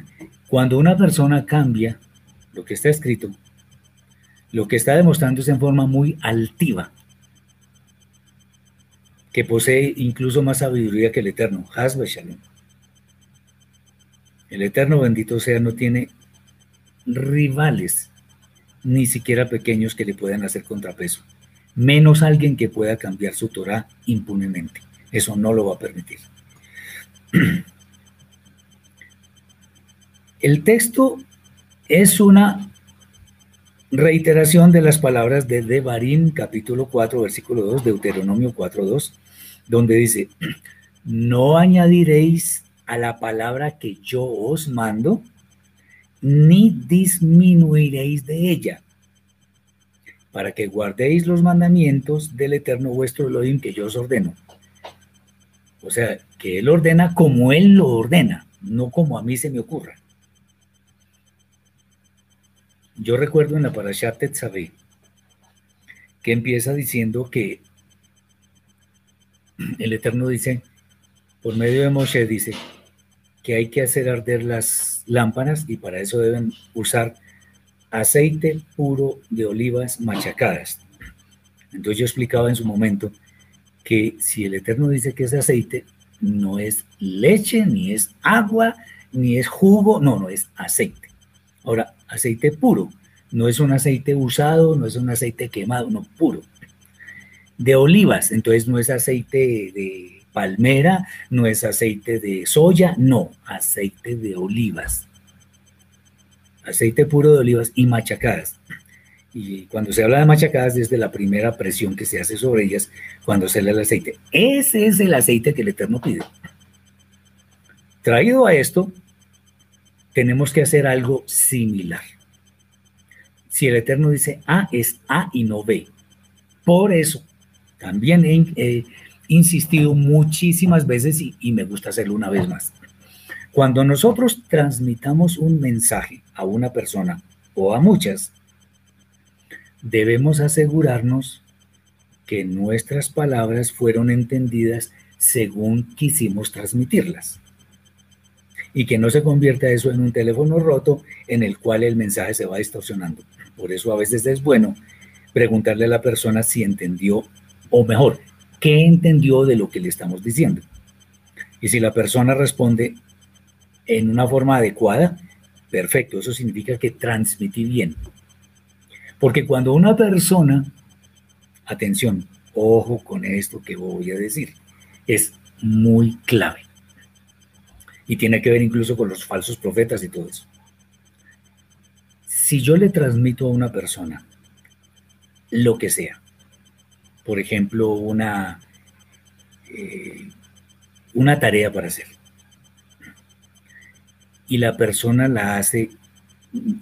Cuando una persona cambia lo que está escrito, lo que está demostrando es en forma muy altiva, que posee incluso más sabiduría que el Eterno, Hasbe Shalom. El Eterno bendito sea no tiene rivales, ni siquiera pequeños que le puedan hacer contrapeso, menos alguien que pueda cambiar su Torah impunemente. Eso no lo va a permitir. El texto es una reiteración de las palabras de Devarim, capítulo 4, versículo 2, Deuteronomio 4, 2, donde dice, no añadiréis a la palabra que yo os mando, ni disminuiréis de ella, para que guardéis los mandamientos del eterno vuestro Elohim que yo os ordeno. O sea, que Él ordena como Él lo ordena, no como a mí se me ocurra. Yo recuerdo en la Parashat Tetzaveh que empieza diciendo que el Eterno dice, por medio de Moshe dice, que hay que hacer arder las lámparas y para eso deben usar aceite puro de olivas machacadas. Entonces yo explicaba en su momento que si el Eterno dice que es aceite, no es leche, ni es agua, ni es jugo, no, no es aceite. Ahora, aceite puro, no es un aceite usado, no es un aceite quemado, no, puro. De olivas, entonces no es aceite de palmera, no es aceite de soya, no, aceite de olivas. Aceite puro de olivas y machacadas. Y cuando se habla de machacadas, desde la primera presión que se hace sobre ellas cuando se le el aceite. Ese es el aceite que el Eterno pide. Traído a esto, tenemos que hacer algo similar. Si el Eterno dice A, es A y no B. Por eso, también he, insistido muchísimas veces y, me gusta hacerlo una vez más. Cuando nosotros transmitamos un mensaje a una persona o a muchas, debemos asegurarnos que nuestras palabras fueron entendidas según quisimos transmitirlas y que no se convierta eso en un teléfono roto en el cual el mensaje se va distorsionando. Por eso a veces es bueno preguntarle a la persona si entendió, o mejor, qué entendió de lo que le estamos diciendo. Y si la persona responde en una forma adecuada, perfecto, eso significa que transmití bien. Porque cuando una persona, atención, ojo con esto que voy a decir, es muy clave Y tiene que ver incluso con los falsos profetas y todo eso. Si yo le transmito a una persona lo que sea, por ejemplo, una, eh, una tarea para hacer, y la persona la hace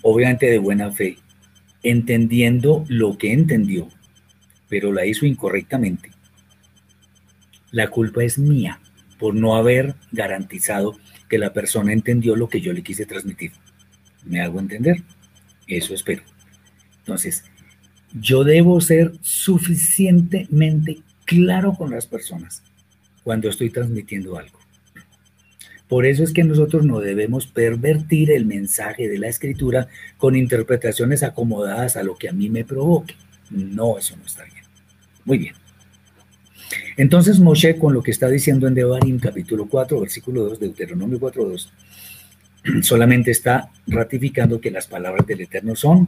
obviamente de buena fe, entendiendo lo que entendió, pero la hizo incorrectamente, la culpa es mía por no haber garantizado que la persona entendió lo que yo le quise transmitir. ¿Me hago entender? Eso espero. Entonces, yo debo ser suficientemente claro con las personas cuando estoy transmitiendo algo. Por eso es que nosotros no debemos pervertir el mensaje de la escritura con interpretaciones acomodadas a lo que a mí me provoque. No, eso no está bien. Muy bien. Entonces Moshe con lo que está diciendo en Devarim capítulo 4, versículo 2, Deuteronomio 4, 2, solamente está ratificando que las palabras del Eterno son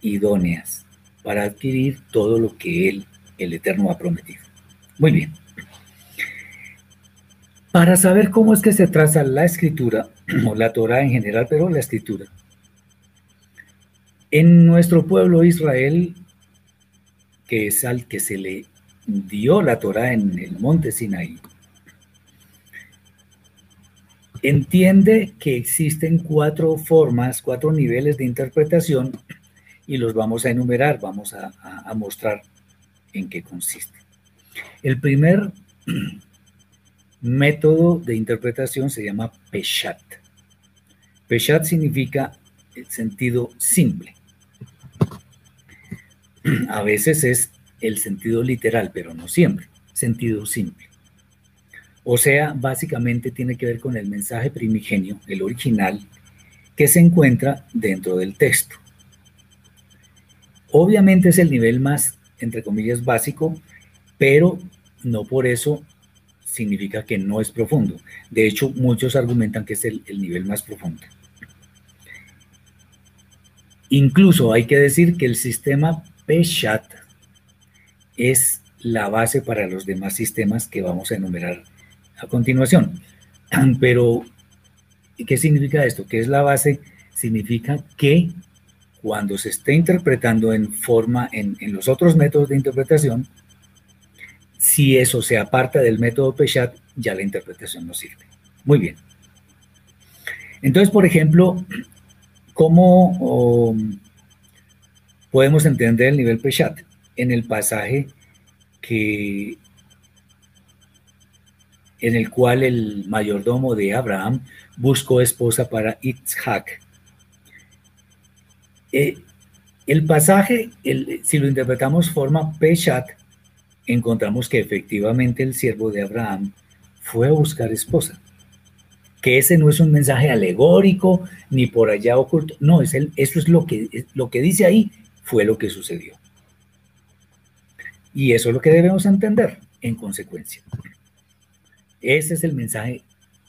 idóneas para adquirir todo lo que Él, el Eterno, ha prometido. Muy bien. Para saber cómo es que se traza la escritura, o la Torah en general, pero la escritura. En nuestro pueblo Israel, que es al que se le dio la Torah en el monte Sinaí, entiende que existen cuatro formas, cuatro niveles de interpretación y los vamos a enumerar, vamos a, a mostrar en qué consiste. El primer método de interpretación se llama Peshat. Peshat significa el sentido simple. A veces es el sentido literal, pero no siempre, sentido simple. O sea, básicamente tiene que ver con el mensaje primigenio, el original, que se encuentra dentro del texto. Obviamente es el nivel más, entre comillas, básico, pero no por eso significa que no es profundo. De hecho, muchos argumentan que es el, nivel más profundo. Incluso hay que decir que el sistema Peshat es la base para los demás sistemas que vamos a enumerar a continuación. Pero, ¿qué significa esto? ¿Qué es la base? Significa que cuando se esté interpretando en forma, en, los otros métodos de interpretación, si eso se aparta del método Peshat, ya la interpretación no sirve. Muy bien. Entonces, por ejemplo, ¿cómo podemos entender el nivel Peshat? En el pasaje que en el cual el mayordomo de Abraham buscó esposa para Itzhak. Eh, el pasaje, si lo interpretamos forma Peshat, encontramos que efectivamente el siervo de Abraham fue a buscar esposa. Que ese no es un mensaje alegórico ni por allá oculto. No, es el, eso es lo que, lo que dice ahí, fue lo que sucedió. Y eso es lo que debemos entender en consecuencia. Ese es el mensaje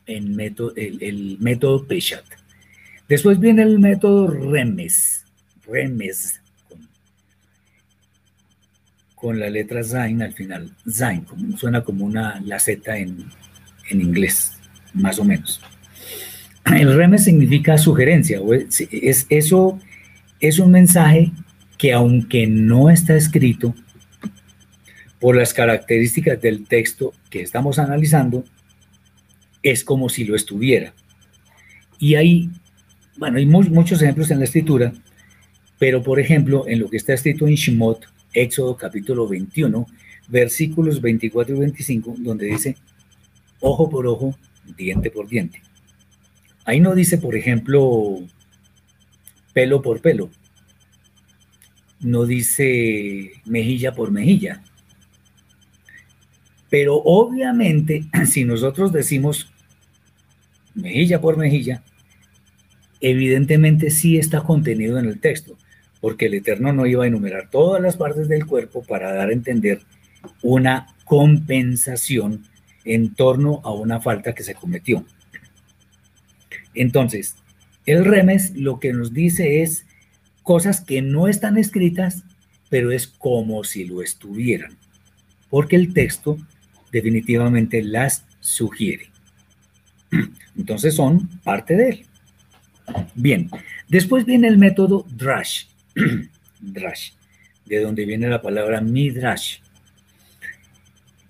en método, el, método Peshat. Después viene el método Remes. Remes, con la letra Zain al final. Zain, suena como una la Z en, inglés, más o menos. El reme significa sugerencia, es, eso es un mensaje que aunque no está escrito, por las características del texto que estamos analizando, es como si lo estuviera. Y hay, bueno, hay muchos ejemplos en la escritura, pero por ejemplo, en lo que está escrito en Shemot, Éxodo capítulo 21, versículos 24 y 25, donde dice, ojo por ojo, diente por diente. Ahí no dice, por ejemplo, pelo por pelo. No dice mejilla por mejilla. Pero obviamente, si nosotros decimos mejilla por mejilla, evidentemente sí está contenido en el texto porque el Eterno no iba a enumerar todas las partes del cuerpo para dar a entender una compensación en torno a una falta que se cometió. Entonces, el remes lo que nos dice es cosas que no están escritas, pero es como si lo estuvieran, porque el texto definitivamente las sugiere. Entonces son parte de él. Bien, después viene el método Drash. Drash, de donde viene la palabra Midrash.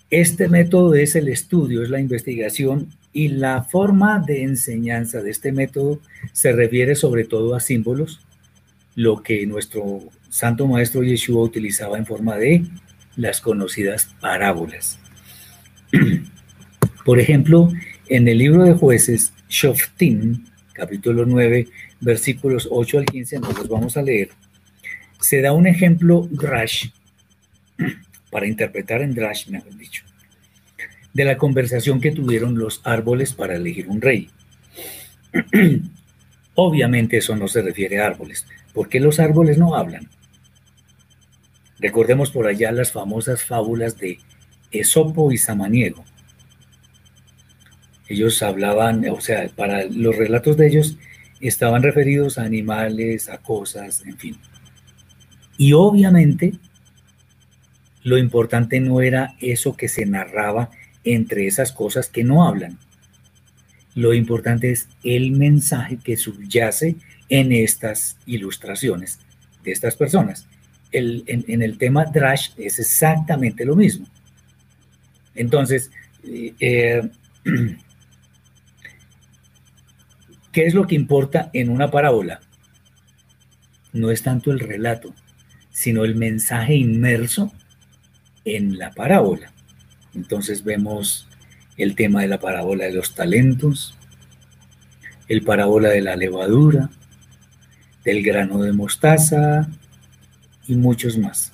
Este método es el estudio, es la investigación y la forma de enseñanza de este método se refiere sobre todo a símbolos, lo que nuestro santo maestro Yeshua utilizaba en forma de las conocidas parábolas. Por ejemplo, en el libro de jueces, Shoftim, capítulo 9, versículos 8 al 15, nos los vamos a leer, se da un ejemplo drash, para interpretar en drash, mejor dicho, de la conversación que tuvieron los árboles para elegir un rey. Obviamente eso no se refiere a árboles, porque los árboles no hablan. Recordemos por allá las famosas fábulas de Esopo y Samaniego. Ellos hablaban, o sea, para los relatos de ellos estaban referidos a animales, a cosas, en fin. Y obviamente lo importante no era eso que se narraba entre esas cosas que no hablan. Lo importante es el mensaje que subyace en estas ilustraciones de estas personas. en, el tema Drash es exactamente lo mismo. Entonces, eh, eh, ¿qué es lo que importa en una parábola? No es tanto el relato, sino el mensaje inmerso en la parábola. Entonces vemos el tema de la parábola de los talentos, el parábola de la levadura, del grano de mostaza y muchos más.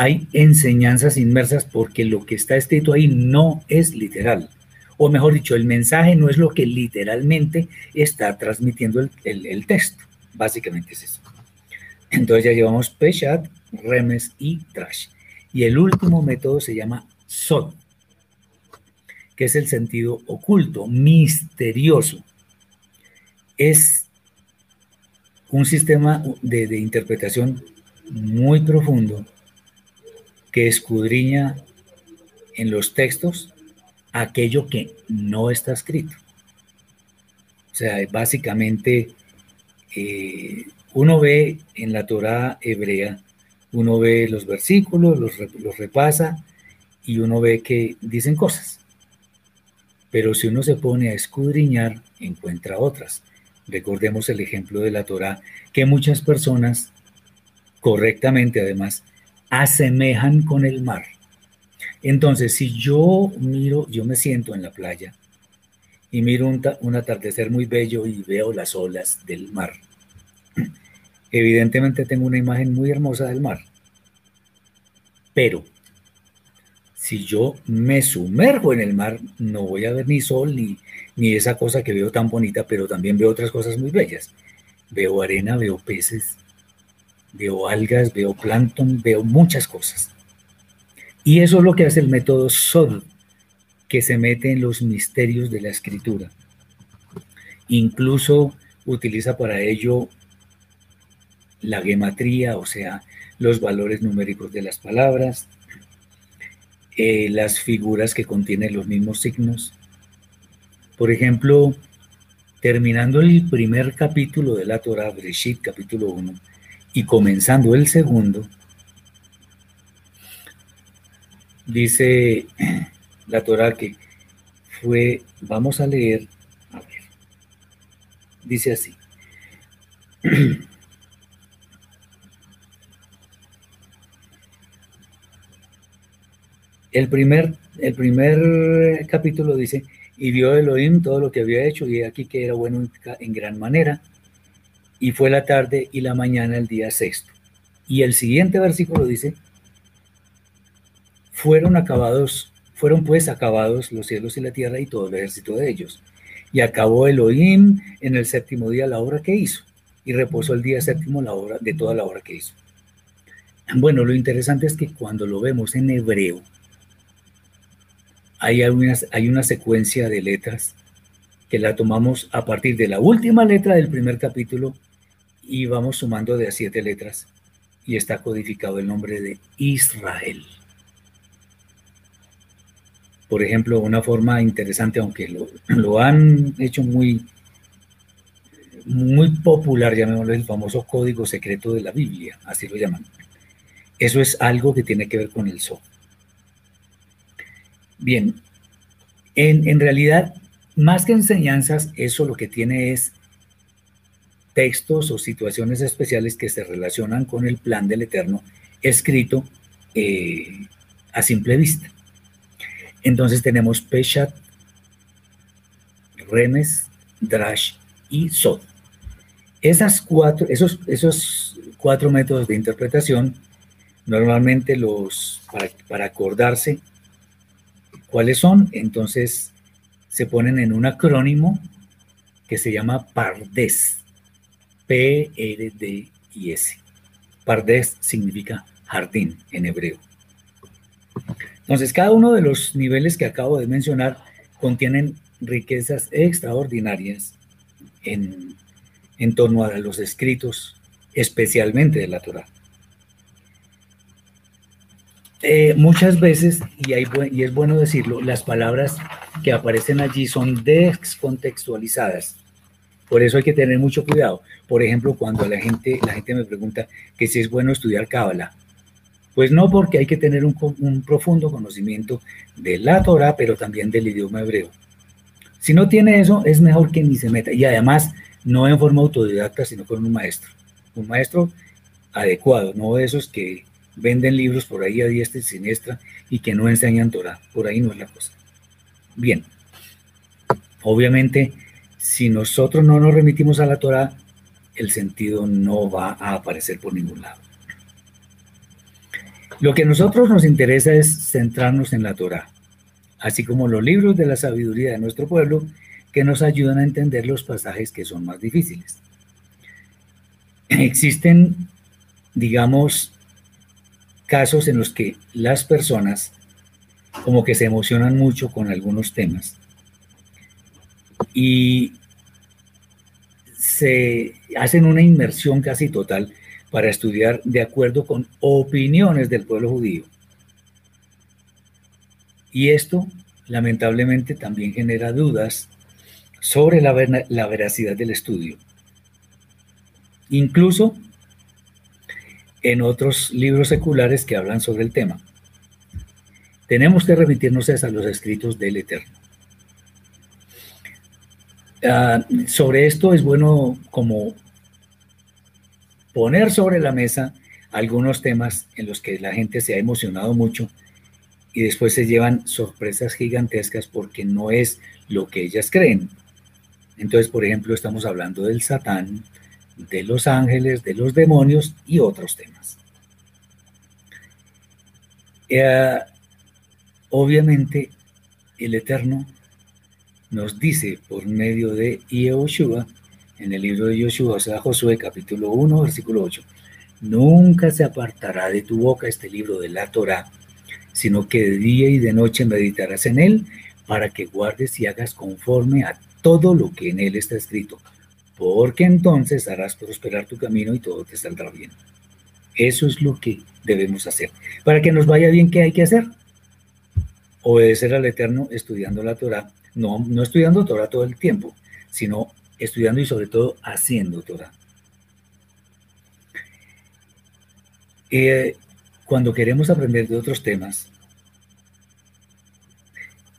Hay enseñanzas inmersas porque lo que está escrito ahí no es literal. O mejor dicho, el mensaje no es lo que literalmente está transmitiendo el, texto. Básicamente es eso. Entonces ya llevamos Peshat, Remes y Trash. Y el último método se llama Sod, que es el sentido oculto, misterioso. Es un sistema de, interpretación muy profundo que escudriña en los textos aquello que no está escrito. O sea, básicamente eh, uno ve en la Torah hebrea uno ve los versículos, los, repasa y uno ve que dicen cosas. Pero si uno se pone a escudriñar, encuentra otras. Recordemos el ejemplo de la Torah, que muchas personas, correctamente además, asemejan con el mar. Entonces, si yo miro, yo me siento en la playa y miro un, atardecer muy bello y veo las olas del mar, evidentemente tengo una imagen muy hermosa del mar. Pero si yo me sumerjo en el mar, no voy a ver ni sol ni, ni esa cosa que veo tan bonita, pero también veo otras cosas muy bellas. Veo arena, veo peces, veo algas, veo plancton, veo muchas cosas. Y eso es lo que hace el método SOD, que se mete en los misterios de la escritura. Incluso utiliza para ello la gematría, o sea, los valores numéricos de las palabras, eh, las figuras que contienen los mismos signos. Por ejemplo, terminando el primer capítulo de la Torah, Breshit, capítulo 1, y comenzando el segundo, dice la Torah que fue, vamos a leer, a ver, dice así. El primer, el primer capítulo dice, y vio Elohim todo lo que había hecho, y aquí que era bueno en gran manera, y fue la tarde y la mañana el día sexto. Y el siguiente versículo dice, fueron acabados, fueron pues acabados los cielos y la tierra y todo el ejército de ellos. Y acabó Elohim en el séptimo día la obra que hizo, y reposó el día séptimo la obra de toda la obra que hizo. Bueno, lo interesante es que cuando lo vemos en hebreo, hay una, hay una secuencia de letras que la tomamos a partir de la última letra del primer capítulo y vamos sumando de a siete letras y está codificado el nombre de Israel. Por ejemplo, una forma interesante, aunque lo, han hecho muy, muy popular, llamémoslo el famoso código secreto de la Biblia, así lo llaman. Eso es algo que tiene que ver con el so. Bien, en, en realidad, más que enseñanzas, eso lo que tiene es textos o situaciones especiales que se relacionan con el plan del Eterno escrito eh, a simple vista. Entonces tenemos Peshat, Remes, Drash y Sod. Esas cuatro, esos, esos cuatro métodos de interpretación, normalmente los, para, para acordarse cuáles son, entonces se ponen en un acrónimo que se llama PARDES, P-R-D-I-S. PARDES significa jardín en hebreo. Entonces, cada uno de los niveles que acabo de mencionar contienen riquezas extraordinarias en, en torno a los escritos, especialmente de la Torah. Eh, muchas veces, y, y es bueno decirlo, las palabras que aparecen allí son descontextualizadas. Por eso hay que tener mucho cuidado. Por ejemplo, cuando la gente, la gente me pregunta que si es bueno estudiar Cábala, pues no, porque hay que tener un, profundo conocimiento de la Torah, pero también del idioma hebreo. Si no tiene eso, es mejor que ni se meta. Y además, no en forma autodidacta, sino con un maestro. Un maestro adecuado, no de esos que venden libros por ahí a diestra y siniestra y que no enseñan Torah. Por ahí no es la cosa. Bien. Obviamente, si nosotros no nos remitimos a la Torah, el sentido no va a aparecer por ningún lado. Lo que a nosotros nos interesa es centrarnos en la Torah, así como los libros de la sabiduría de nuestro pueblo que nos ayudan a entender los pasajes que son más difíciles. Existen, digamos, casos en los que las personas como que se emocionan mucho con algunos temas y se hacen una inmersión casi total para estudiar de acuerdo con opiniones del pueblo judío. Y esto, lamentablemente, también genera dudas sobre la, la veracidad del estudio. Incluso en otros libros seculares que hablan sobre el tema. Tenemos que remitirnos a los escritos del Eterno. Ah, sobre esto es bueno como poner sobre la mesa algunos temas en los que la gente se ha emocionado mucho y después se llevan sorpresas gigantescas porque no es lo que ellas creen. Entonces, por ejemplo, estamos hablando del Satán, de los ángeles, de los demonios y otros temas. Eh, obviamente, el Eterno nos dice por medio de Yehoshua en el libro de Yoshua, o sea, Josué capítulo 1, versículo 8. Nunca se apartará de tu boca este libro de la Torah, sino que de día y de noche meditarás en él para que guardes y hagas conforme a todo lo que en él está escrito, porque entonces harás prosperar tu camino y todo te saldrá bien. Eso es lo que debemos hacer. Para que nos vaya bien, ¿qué hay que hacer? Obedecer al Eterno estudiando la Torah, no, no estudiando Torah todo el tiempo, sino estudiando y sobre todo haciendo Torah. Eh, cuando queremos aprender de otros temas,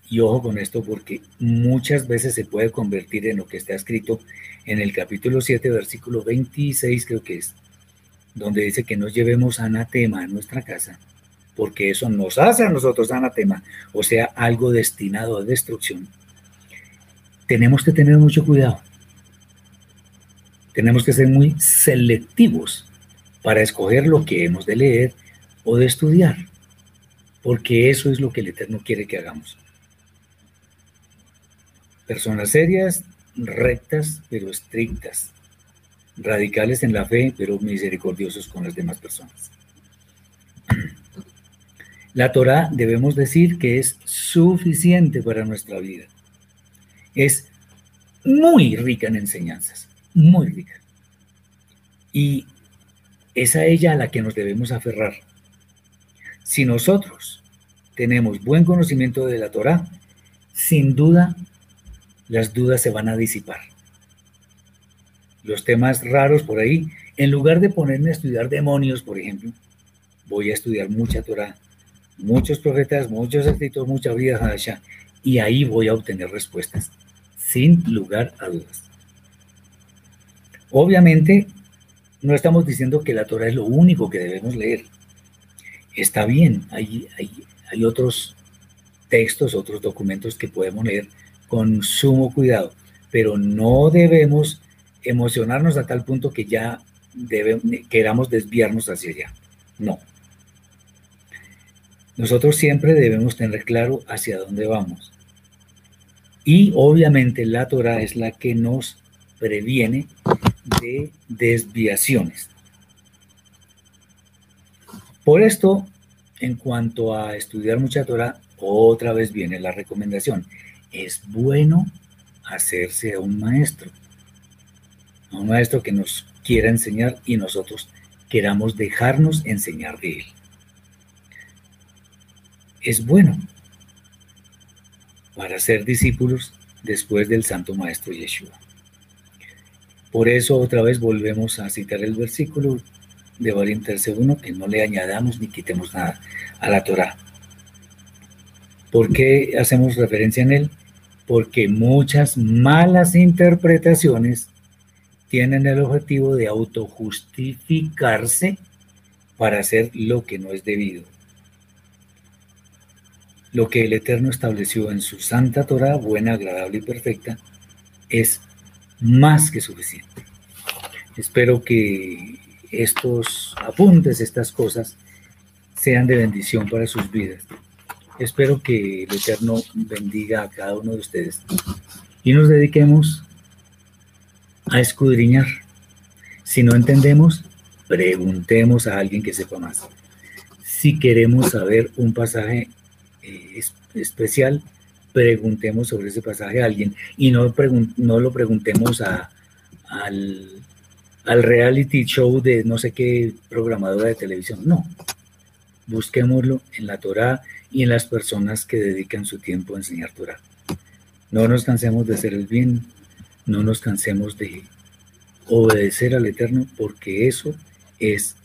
y ojo con esto porque muchas veces se puede convertir en lo que está escrito en el capítulo 7, versículo 26 creo que es, donde dice que no llevemos anatema a nuestra casa, porque eso nos hace a nosotros anatema, o sea, algo destinado a destrucción. Tenemos que tener mucho cuidado tenemos que ser muy selectivos para escoger lo que hemos de leer o de estudiar, porque eso es lo que el Eterno quiere que hagamos. Personas serias, rectas, pero estrictas, radicales en la fe, pero misericordiosos con las demás personas. La Torah debemos decir que es suficiente para nuestra vida. Es muy rica en enseñanzas muy rica. Y es a ella a la que nos debemos aferrar. Si nosotros tenemos buen conocimiento de la Torah, sin duda las dudas se van a disipar. Los temas raros por ahí, en lugar de ponerme a estudiar demonios, por ejemplo, voy a estudiar mucha Torah, muchos profetas, muchos escritos, mucha vida y ahí voy a obtener respuestas, sin lugar a dudas. Obviamente, no estamos diciendo que la Torah es lo único que debemos leer. Está bien, hay, hay, otros textos, otros documentos que podemos leer con sumo cuidado, pero no debemos emocionarnos a tal punto que ya queramos desviarnos hacia allá. No. Nosotros siempre debemos tener claro hacia dónde vamos. Y obviamente la Torah es la que nos previene de desviaciones. Por esto, en cuanto a estudiar mucha Torah, otra vez viene la recomendación. Es bueno hacerse a un maestro, a un maestro que nos quiera enseñar y nosotros queramos dejarnos enseñar de él. Es bueno para ser discípulos después del Santo Maestro Yeshua. Por eso otra vez volvemos a citar el versículo de Barín 1, que no le añadamos ni quitemos nada a la Torah. ¿Por qué hacemos referencia en él? Porque muchas malas interpretaciones tienen el objetivo de autojustificarse para hacer lo que no es debido. Lo que el Eterno estableció en su santa Torah, buena, agradable y perfecta, es más que suficiente. Espero que estos apuntes, estas cosas, sean de bendición para sus vidas. Espero que el Eterno bendiga a cada uno de ustedes y nos dediquemos a escudriñar. Si no entendemos, preguntemos a alguien que sepa más. Si queremos saber un pasaje eh, especial, preguntemos sobre ese pasaje a alguien y no, no lo preguntemos a, al, al, reality show de no sé qué programadora de televisión. No, busquémoslo en la Torah y en las personas que dedican su tiempo a enseñar Torah. No nos cansemos de hacer el bien, no nos cansemos de obedecer al Eterno porque eso es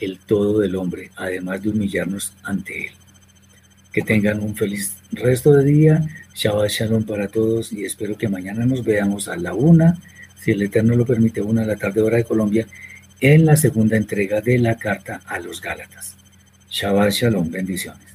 el todo del hombre, además de humillarnos ante Él. Que tengan un feliz resto de día. Shabbat Shalom para todos y espero que mañana nos veamos a la una, si el Eterno lo permite, una de la tarde hora de Colombia, en la segunda entrega de la carta a los Gálatas. Shabbat Shalom, bendiciones.